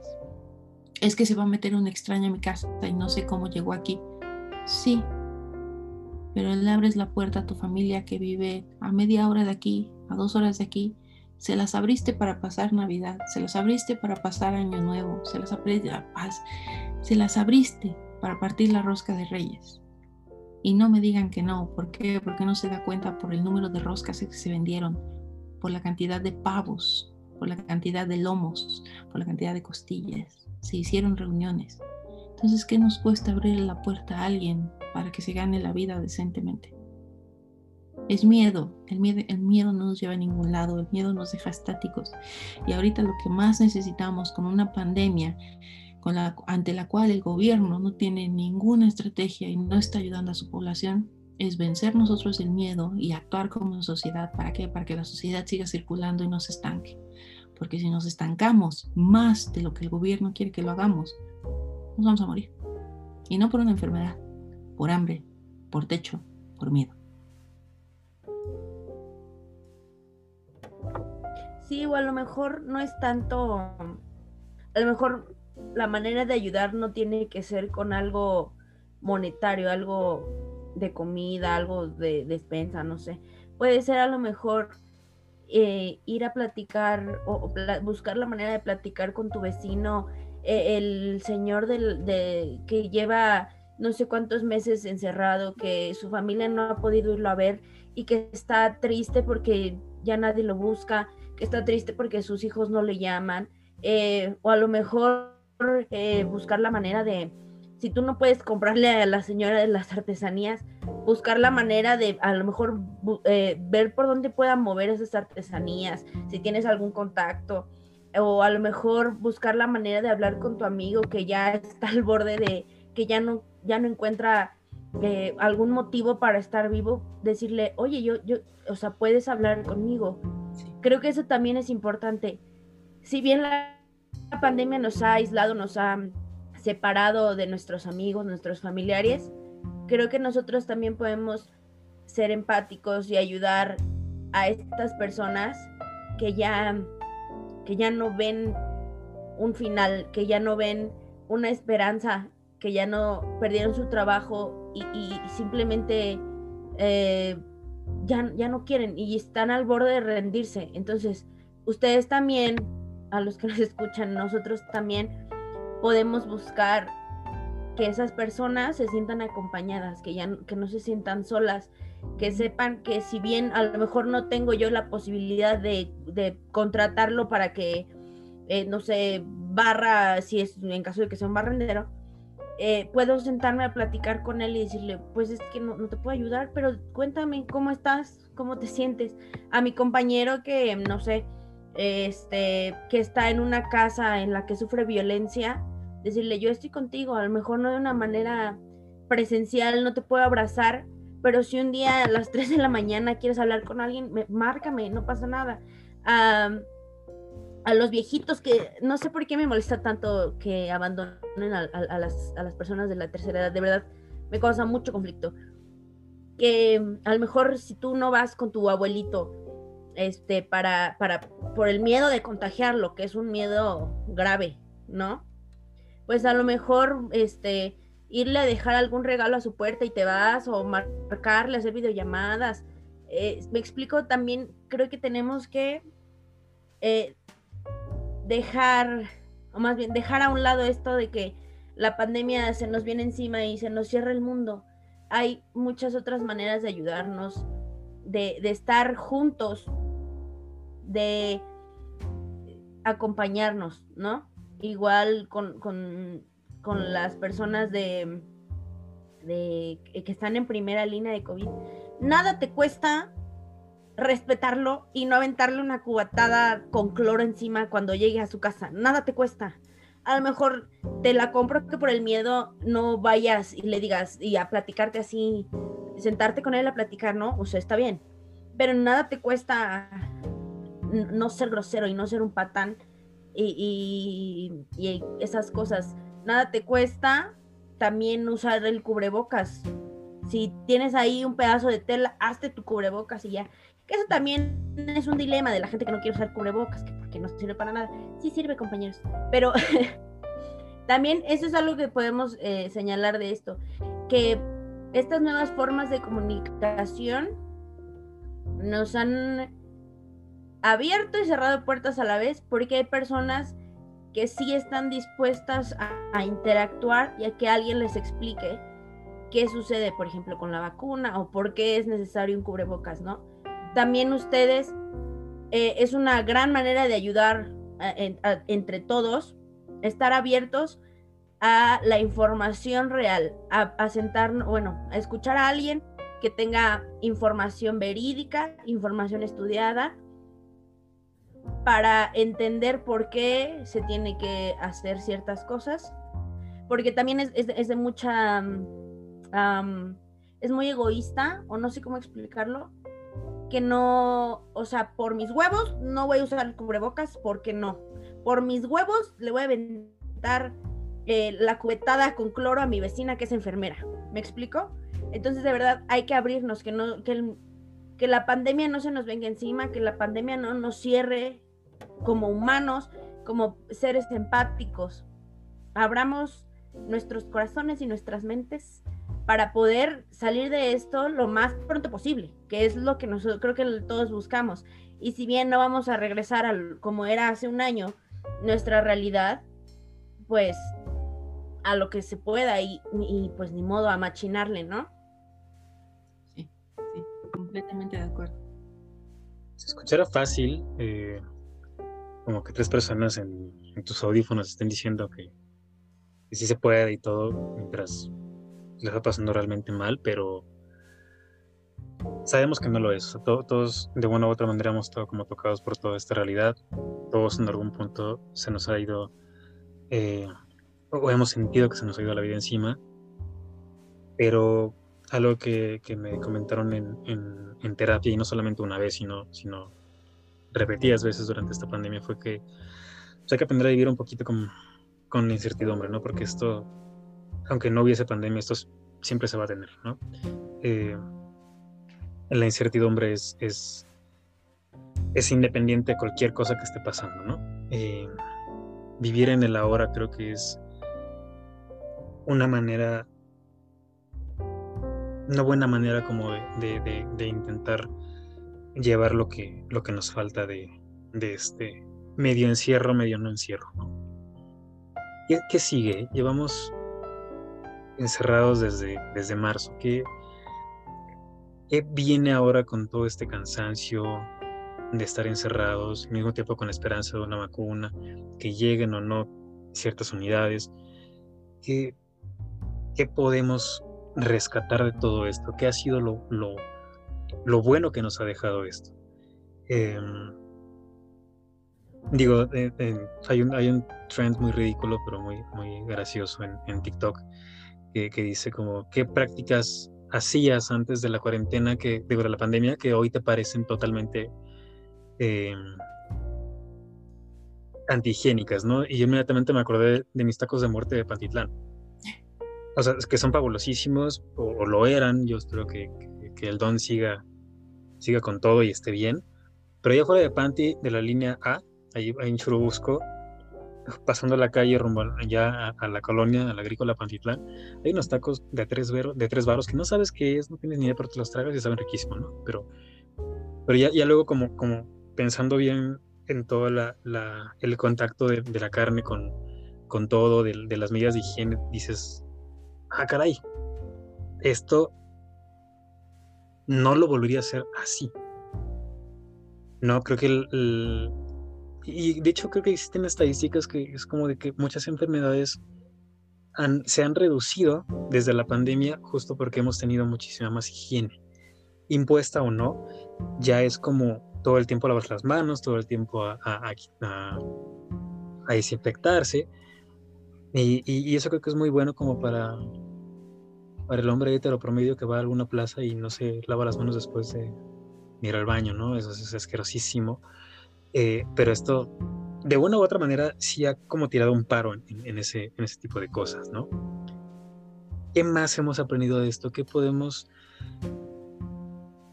Es que se va a meter un extraño a mi casa y no sé cómo llegó aquí. Sí, pero le abres la puerta a tu familia que vive a media hora de aquí, a dos horas de aquí. Se las abriste para pasar Navidad, se las abriste para pasar Año Nuevo, se las abriste, se las abriste para partir la rosca de Reyes. Y no me digan que no, ¿por qué? Porque no se da cuenta por el número de roscas que se vendieron, por la cantidad de pavos, por la cantidad de lomos, por la cantidad de costillas. Se hicieron reuniones. Entonces, ¿qué nos cuesta abrir la puerta a alguien para que se gane la vida decentemente? Es miedo. El, miedo, el miedo no nos lleva a ningún lado, el miedo nos deja estáticos. Y ahorita lo que más necesitamos con una pandemia ante la cual el gobierno no tiene ninguna estrategia y no está ayudando a su población, es vencer nosotros el miedo y actuar como sociedad. ¿Para qué? Para que la sociedad siga circulando y no se estanque. Porque si nos estancamos más de lo que el gobierno quiere que lo hagamos, nos vamos a morir. Y no por una enfermedad, por hambre, por techo, por miedo. Sí, o a lo mejor no es tanto, a lo mejor la manera de ayudar no tiene que ser con algo monetario, algo de comida, algo de despensa, no sé. Puede ser a lo mejor eh, ir a platicar o, buscar la manera de platicar con tu vecino, eh, el señor del, de, que lleva no sé cuántos meses encerrado, que su familia no ha podido irlo a ver y que está triste porque ya nadie lo busca, está triste porque sus hijos no le llaman, eh, o a lo mejor eh, buscar la manera de, si tú no puedes comprarle a la señora de las artesanías, buscar la manera de a lo mejor eh, ver por dónde puedan mover esas artesanías, si tienes algún contacto, o a lo mejor buscar la manera de hablar con tu amigo que ya está al borde de, que ya no, ya no encuentra algún motivo para estar vivo, decirle, oye, yo, yo, o sea, puedes hablar conmigo. Creo que eso también es importante. Si bien la pandemia nos ha aislado, nos ha separado de nuestros amigos, nuestros familiares, creo que nosotros también podemos ser empáticos y ayudar a estas personas que ya, que ya no ven un final, que ya no ven una esperanza, que ya no perdieron su trabajo y, simplemente eh, ya, ya no quieren y están al borde de rendirse. Entonces, ustedes también a los que nos escuchan, nosotros también podemos buscar que esas personas se sientan acompañadas, que ya que no se sientan solas, que sepan que si bien a lo mejor no tengo yo la posibilidad de, contratarlo para que, eh, no sé, barra, si es en caso de que sea un barrendero, eh, puedo sentarme a platicar con él y decirle, pues es que no, no, te puedo ayudar, pero cuéntame cómo estás, cómo te sientes. A mi compañero que, no sé, este, que está en una casa en la que sufre violencia, decirle, yo estoy contigo, a lo mejor no de una manera presencial, no te puedo abrazar, pero si un día a las 3 de la mañana quieres hablar con alguien, márcame, no pasa nada. A los viejitos que no sé por qué me molesta tanto que abandonen a, las, a las personas de la tercera edad, de verdad me causa mucho conflicto. Que a lo mejor si tú no vas con tu abuelito este, para, para, por el miedo de contagiarlo, que es un miedo grave, ¿no? Pues a lo mejor, este, irle a dejar algún regalo a su puerta y te vas, o marcarle, hacer videollamadas. Eh, me explico también, creo que tenemos que eh, dejar, o más bien dejar a un lado esto de que la pandemia se nos viene encima y se nos cierra el mundo. Hay muchas otras maneras de ayudarnos, de, de estar juntos, de acompañarnos, ¿no? Igual con, las personas de, de, que están en primera línea de COVID. Nada te cuesta respetarlo y no aventarle una cubatada con cloro encima cuando llegue a su casa. Nada te cuesta. A lo mejor te la compro que por el miedo no vayas y le digas y a platicarte así sentarte con él a platicar, ¿no? O sea, está bien, pero nada te cuesta no ser grosero y no ser un patán y, y, esas cosas. Nada te cuesta también usar el cubrebocas. Si tienes ahí un pedazo de tela, hazte tu cubrebocas y ya. Que eso también es un dilema de la gente que no quiere usar cubrebocas, que porque no sirve para nada. Sí sirve, compañeros. Pero también eso es algo que podemos eh, señalar de esto, que estas nuevas formas de comunicación nos han abierto y cerrado puertas a la vez porque hay personas que sí están dispuestas a, interactuar y a que alguien les explique qué sucede, por ejemplo, con la vacuna o por qué es necesario un cubrebocas, ¿no? También ustedes, eh, es una gran manera de ayudar entre todos, estar abiertos a la información real, a, a bueno, a escuchar a alguien que tenga información verídica, información estudiada, para entender por qué se tiene que hacer ciertas cosas, porque también es, de mucha, es muy egoísta, o no sé cómo explicarlo, que no, o sea, por mis huevos no voy a usar el cubrebocas, porque no. Por mis huevos le voy a aventar eh, la cubetada con cloro a mi vecina que es enfermera. ¿Me explico? Entonces, de verdad, hay que abrirnos, que no, que, que la pandemia no se nos venga encima, que la pandemia no nos cierre como humanos, como seres empáticos. Abramos nuestros corazones y nuestras mentes para poder salir de esto lo más pronto posible, que es lo que nosotros creo que todos buscamos. Y si bien no vamos a regresar al como era hace un año nuestra realidad, pues a lo que se pueda y, y pues ni modo a machinarle, ¿no? Sí, sí, completamente de acuerdo. Se escuchara fácil, eh, como que tres personas en, tus audífonos estén diciendo que, sí se puede y todo, mientras les está pasando realmente mal, pero sabemos que no lo es. todos, de una u otra manera, hemos estado como tocados por toda esta realidad. Todos en algún punto se nos ha ido, eh, o hemos sentido que se nos ha ido la vida encima. Pero algo que, me comentaron en, en, terapia, y no solamente una vez, sino, sino repetidas veces durante esta pandemia fue que pues, hay que aprender a vivir un poquito con, con incertidumbre, ¿no? Porque esto, aunque no hubiese pandemia, esto siempre se va a tener, ¿no? Eh, la incertidumbre es, es, es, independiente de cualquier cosa que esté pasando, ¿no? Eh, vivir en el ahora creo que es una manera, una buena manera como de, de, de intentar llevar lo que, lo que nos falta de, este medio encierro, medio no encierro. ¿Qué, sigue? Llevamos encerrados desde, desde marzo. ¿Qué, ¿Qué viene ahora con todo este cansancio de estar encerrados, al mismo tiempo con la esperanza de una vacuna, que lleguen o no ciertas unidades? ¿Qué, qué podemos rescatar de todo esto? ¿Qué ha sido lo, lo, lo bueno que nos ha dejado esto. Em, digo, eh, hay, un, hay un trend muy ridículo, pero muy, muy gracioso en, TikTok, que, dice como, ¿qué prácticas hacías antes de la cuarentena, que, de la pandemia, que hoy te parecen totalmente eh, antihigiénicas, ¿no? Y yo inmediatamente me acordé de mis tacos de muerte de Pantitlán. O sea, que son fabulosísimos, o, lo eran, yo espero que, que el don siga siga con todo y esté bien. Pero allá fuera de Panti, de la línea A, ahí, en Churubusco, pasando la calle rumbo allá a, la colonia, a la agrícola Pantitlán, hay unos tacos de tres, de tres varos que no sabes qué es, no tienes ni idea, pero te los tragas y saben riquísimo, ¿no? Pero, pero ya, luego como, como pensando bien en todo la, el contacto de, la carne con, con todo, de, de las medidas de higiene, dices, ah, caray, esto no lo volvería a hacer así. No, creo que el, y de hecho creo que existen estadísticas que es como de que muchas enfermedades se han reducido desde la pandemia justo porque hemos tenido muchísima más higiene, impuesta o no, ya es como todo el tiempo lavar las manos, todo el tiempo a, a, desinfectarse, y, eso creo que es muy bueno como para para el hombre hetero promedio que va a alguna plaza y no se lava las manos después de ir al baño, ¿no? Eso es asquerosísimo. Eh, pero esto, de una u otra manera, sí ha como tirado un paro en, ese, en ese tipo de cosas, ¿no? ¿Qué más hemos aprendido de esto? ¿Qué podemos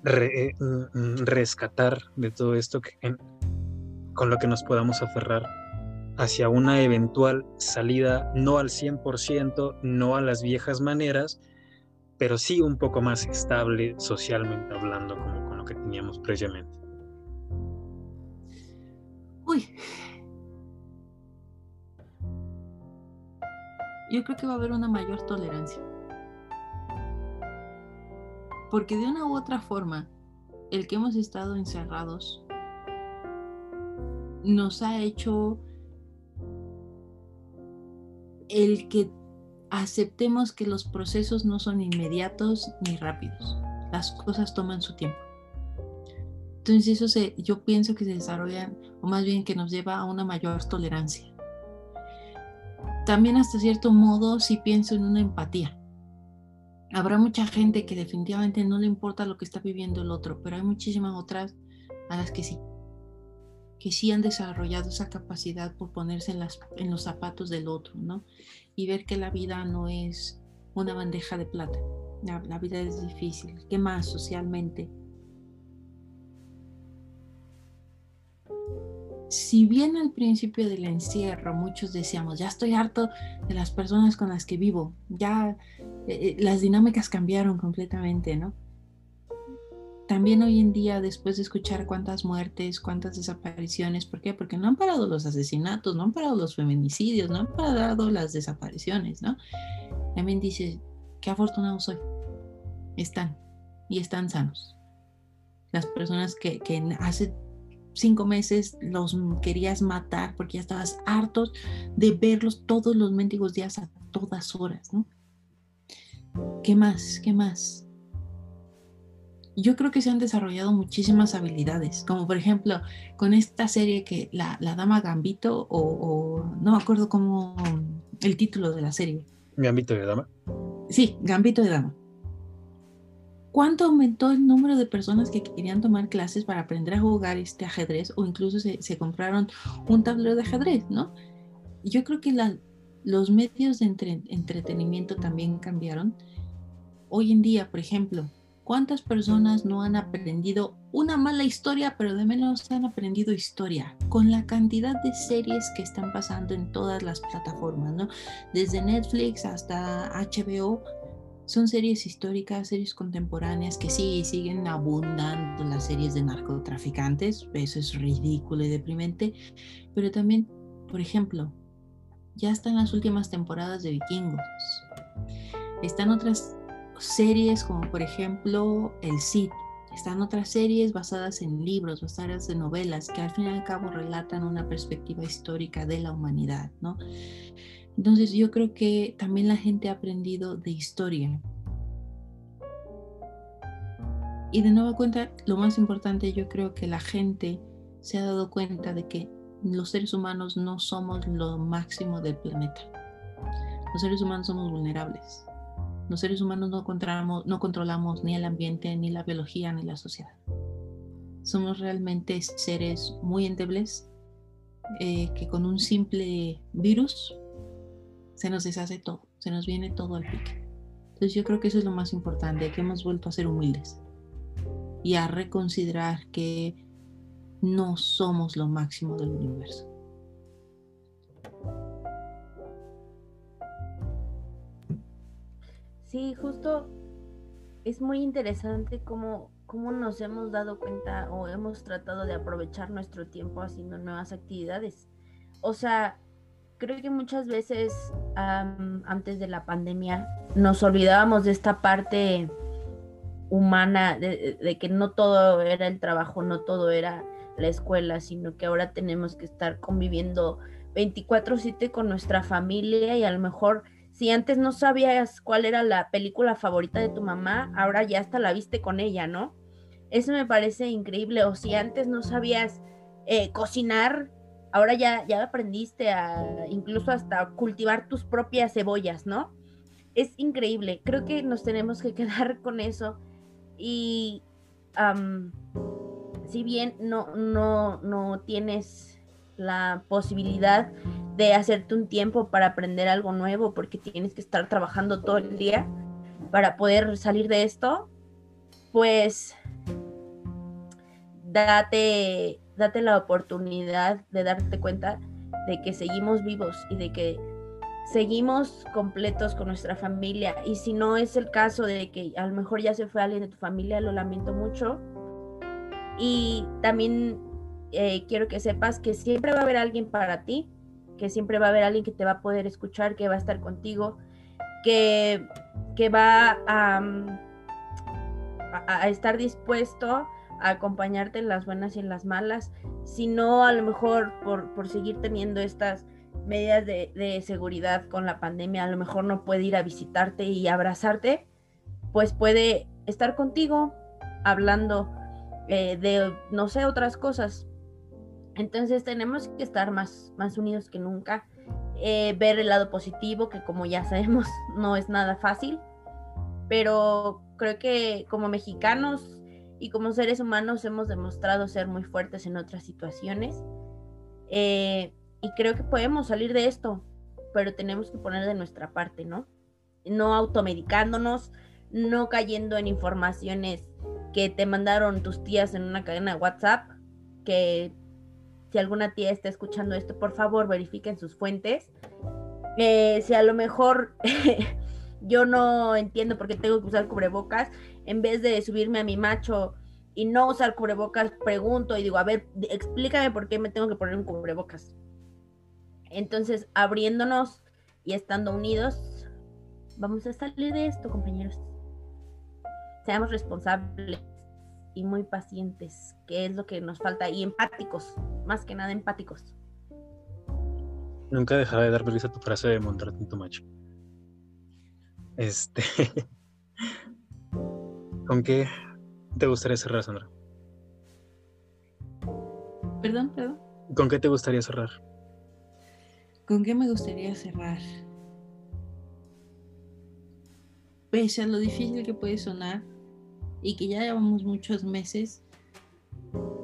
eh, mm, mm, rescatar de todo esto con lo que nos podamos aferrar hacia una eventual salida, no al 100%, no a las viejas maneras, pero sí un poco más estable socialmente hablando, como con lo que teníamos previamente. Uy. Yo creo que va a haber una mayor tolerancia. Porque de una u otra forma, el que hemos estado encerrados nos ha hecho el que aceptemos que los procesos no son inmediatos ni rápidos. Las cosas toman su tiempo. Entonces eso se, yo pienso que se desarrolla, o más bien que nos lleva a una mayor tolerancia. También hasta cierto modo sí pienso en una empatía. Habrá mucha gente que definitivamente no le importa lo que está viviendo el otro, pero hay muchísimas otras a las que sí, que sí han desarrollado esa capacidad por ponerse en, las, en los zapatos del otro, ¿no? Y ver que la vida no es una bandeja de plata. La, la vida es difícil. ¿Qué más socialmente? Si bien al principio del encierro muchos decíamos, ya estoy harto de las personas con las que vivo, ya eh, eh, las dinámicas cambiaron completamente, ¿no? También hoy en día, después de escuchar cuántas muertes, cuántas desapariciones, ¿por qué? Porque no han parado los asesinatos, no han parado los feminicidios, no han parado las desapariciones, ¿no? También dice, qué afortunado soy. Están y están sanos. Las personas que, que hace cinco meses los querías matar porque ya estabas hartos de verlos todos los mendigos días a todas horas, ¿no? ¿Qué más? ¿Qué más? Yo creo que se han desarrollado muchísimas habilidades, como por ejemplo con esta serie que la, Dama Gambito, o, o, no me acuerdo cómo el título de la serie. Gambito de Dama. Sí, Gambito de Dama ¿Cuánto aumentó el número de personas que querían tomar clases para aprender a jugar este ajedrez o incluso se, compraron un tablero de ajedrez, ¿no? Yo creo que los medios de entretenimiento también cambiaron. Hoy en día, por ejemplo, ¿cuántas personas no han aprendido una mala historia, pero de menos han aprendido historia? Con la cantidad de series que están pasando en todas las plataformas, ¿no? Desde Netflix hasta HBO, son series históricas, series contemporáneas que sí siguen abundando las series de narcotraficantes, eso es ridículo y deprimente, pero también, por ejemplo, ya están las últimas temporadas de Vikingos. Están otras series como por ejemplo El Cid. Están otras series basadas en libros, basadas en novelas, que al fin y al cabo relatan una perspectiva histórica de la humanidad, ¿no? Entonces yo creo que también la gente ha aprendido de historia. Y de nueva cuenta, lo más importante, yo creo que la gente se ha dado cuenta de que los seres humanos no somos lo máximo del planeta. Los seres humanos somos vulnerables. Los seres humanos no controlamos, no controlamos ni el ambiente, ni la biología, ni la sociedad. Somos realmente seres muy endebles eh, que con un simple virus se nos deshace todo, se nos viene todo al pique. Entonces yo creo que eso es lo más importante, que hemos vuelto a ser humildes y a reconsiderar que no somos lo máximo del universo. Sí, justo es muy interesante cómo, cómo nos hemos dado cuenta o hemos tratado de aprovechar nuestro tiempo haciendo nuevas actividades. O sea, creo que muchas veces antes de la pandemia nos olvidábamos de esta parte humana, de, que no todo era el trabajo, no todo era la escuela, sino que ahora tenemos que estar conviviendo 24/7 con nuestra familia y a lo mejor si antes no sabías cuál era la película favorita de tu mamá, ahora ya hasta la viste con ella, ¿no? Eso me parece increíble. O si antes no sabías eh, cocinar, ahora ya, ya aprendiste a incluso hasta cultivar tus propias cebollas, ¿no? es increíble. Creo que nos tenemos que quedar con eso. Y si bien no, no, no tienes la posibilidad de hacerte un tiempo para aprender algo nuevo porque tienes que estar trabajando todo el día para poder salir de esto, pues date, date la oportunidad de darte cuenta de que seguimos vivos y de que seguimos completos con nuestra familia. Y si no es el caso de que a lo mejor ya se fue alguien de tu familia, lo lamento mucho. Y también eh, quiero que sepas que siempre va a haber alguien para ti, que siempre va a haber alguien que te va a poder escuchar, que va a estar contigo, que, que va a, a, estar dispuesto acompañarte en las buenas y en las malas, si no a lo mejor por, por seguir teniendo estas medidas de, de, seguridad con la pandemia, a lo mejor no puede ir a visitarte y abrazarte, pues puede estar contigo hablando eh, de, no sé, otras cosas, entonces tenemos que estar más, más unidos que nunca, eh, ver el lado positivo, que como ya sabemos no es nada fácil, pero creo que como mexicanos y como seres humanos hemos demostrado ser muy fuertes en otras situaciones eh, y creo que podemos salir de esto, pero tenemos que poner de nuestra parte, ¿no? No automedicándonos, no cayendo en informaciones que te mandaron tus tías en una cadena de WhatsApp, que si alguna tía está escuchando esto, por favor verifiquen sus fuentes. Eh, si a lo mejor yo no entiendo por qué tengo que usar cubrebocas, en vez de subirme a mi macho y no usar cubrebocas, pregunto y digo, a ver, explícame por qué me tengo que poner un cubrebocas. Entonces, abriéndonos y estando unidos, vamos a salir de esto, compañeros. Seamos responsables y muy pacientes, que es lo que nos falta, y empáticos, más que nada empáticos. Nunca dejará de dar risa a tu frase de montarte en tu macho. Este. ¿Con qué te gustaría cerrar, Sandra? Perdón, perdón. ¿Con qué te gustaría cerrar? ¿Con qué me gustaría cerrar? Pese a lo difícil que puede sonar, y que ya llevamos muchos meses,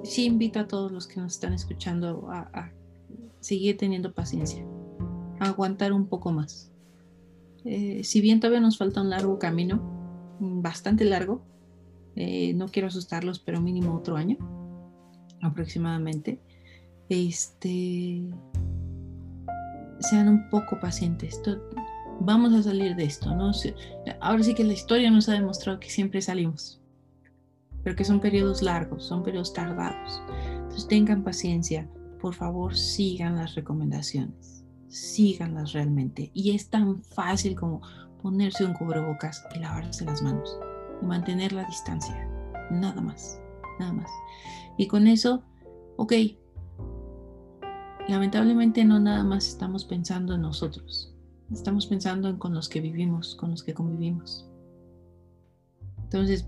sí invito a todos los que nos están escuchando a, seguir teniendo paciencia, a aguantar un poco más. Eh, si bien todavía nos falta un largo camino, bastante largo, eh, no quiero asustarlos, pero mínimo otro año aproximadamente, este, sean un poco pacientes. vamos a salir de esto, ¿no? Ahora sí que la historia nos ha demostrado que siempre salimos pero que son periodos largos, son periodos tardados. Entonces tengan paciencia, por favor sigan las recomendaciones, síganlas realmente. Y es tan fácil como ponerse un cubrebocas y lavarse las manos y mantener la distancia, nada más, nada más. Y con eso, ok, lamentablemente no nada más estamos pensando en nosotros, estamos pensando en con los que vivimos, con los que convivimos. Entonces,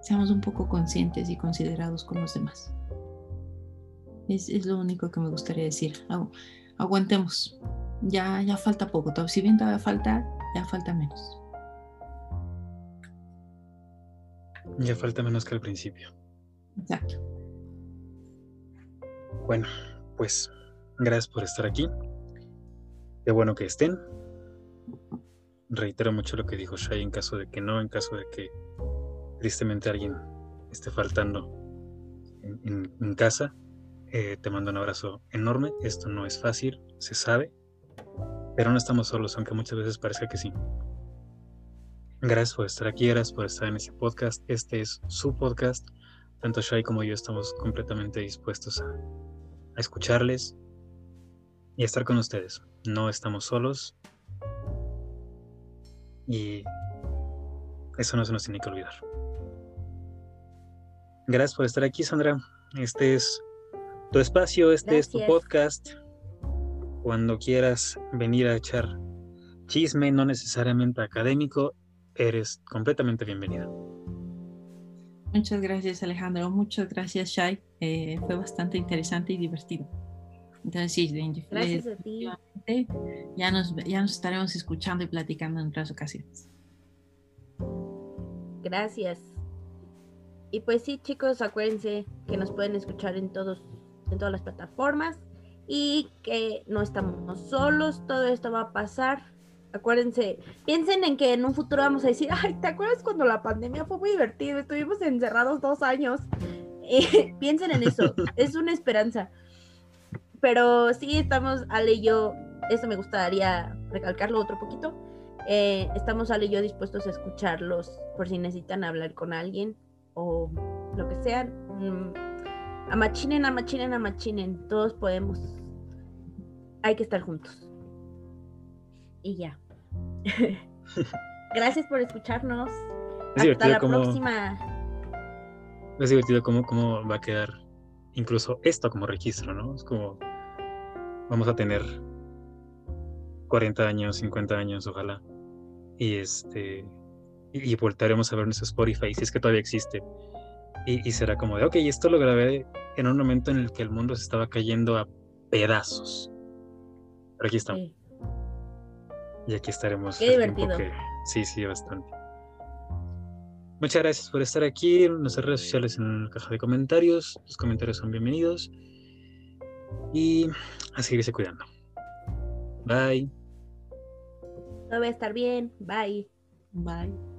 seamos un poco conscientes y considerados con los demás. Es, lo único que me gustaría decir. aguantemos. Ya, ya falta poco. Si bien todavía falta, ya falta menos. Ya falta menos que al principio. Exacto. Bueno, pues gracias por estar aquí. Qué bueno que estén. Reitero mucho lo que dijo Shai en caso de que no, en caso de que tristemente alguien esté faltando en, casa, eh, te mando un abrazo enorme. Esto no es fácil, se sabe, pero no estamos solos, aunque muchas veces parezca que sí. Gracias por estar aquí, gracias por estar en este podcast. Este es su podcast. Tanto Shai como yo estamos completamente dispuestos a, a escucharles y a estar con ustedes. No estamos solos y eso no se nos tiene que olvidar. Gracias por estar aquí, Sandra. Este es tu espacio, este es tu podcast. Cuando quieras venir a echar chisme, no necesariamente académico, eres completamente bienvenida. Muchas gracias, Alejandro. Muchas gracias, Shai. Eh, fue bastante interesante y divertido. Entonces, sí, gracias a ti. ya nos, ya nos estaremos escuchando y platicando en otras ocasiones. Gracias. Y pues sí, chicos, acuérdense que nos pueden escuchar en todos, en todas las plataformas y que no estamos solos, todo esto va a pasar. Acuérdense, piensen en que en un futuro vamos a decir, ay, ¿te acuerdas cuando la pandemia fue muy divertido? Estuvimos encerrados dos años. piensen en eso, es una esperanza. Pero sí estamos, Ale y yo, eso me gustaría recalcarlo otro poquito. Eh, estamos Ale y yo dispuestos a escucharlos por si necesitan hablar con alguien o lo que sea. Mm, amachinen, amachinen, amachinen. Todos podemos. Hay que estar juntos. Y ya. Gracias por escucharnos. Hasta la próxima. Es divertido cómo, cómo va a quedar incluso esto como registro, ¿no? Es como vamos a tener 40 años, 50 años, ojalá. Y este y, voltaremos a ver nuestro Spotify, si es que todavía existe. Y, será como de, ok, esto lo grabé en un momento en el que el mundo se estaba cayendo a pedazos. Pero aquí estamos. Y aquí estaremos. Qué divertido. sí, sí, bastante. Muchas gracias por estar aquí en nuestras redes sociales en la caja de comentarios. Los comentarios son bienvenidos. Y a seguirse cuidando. Bye. Todo va a estar bien. Bye. Bye.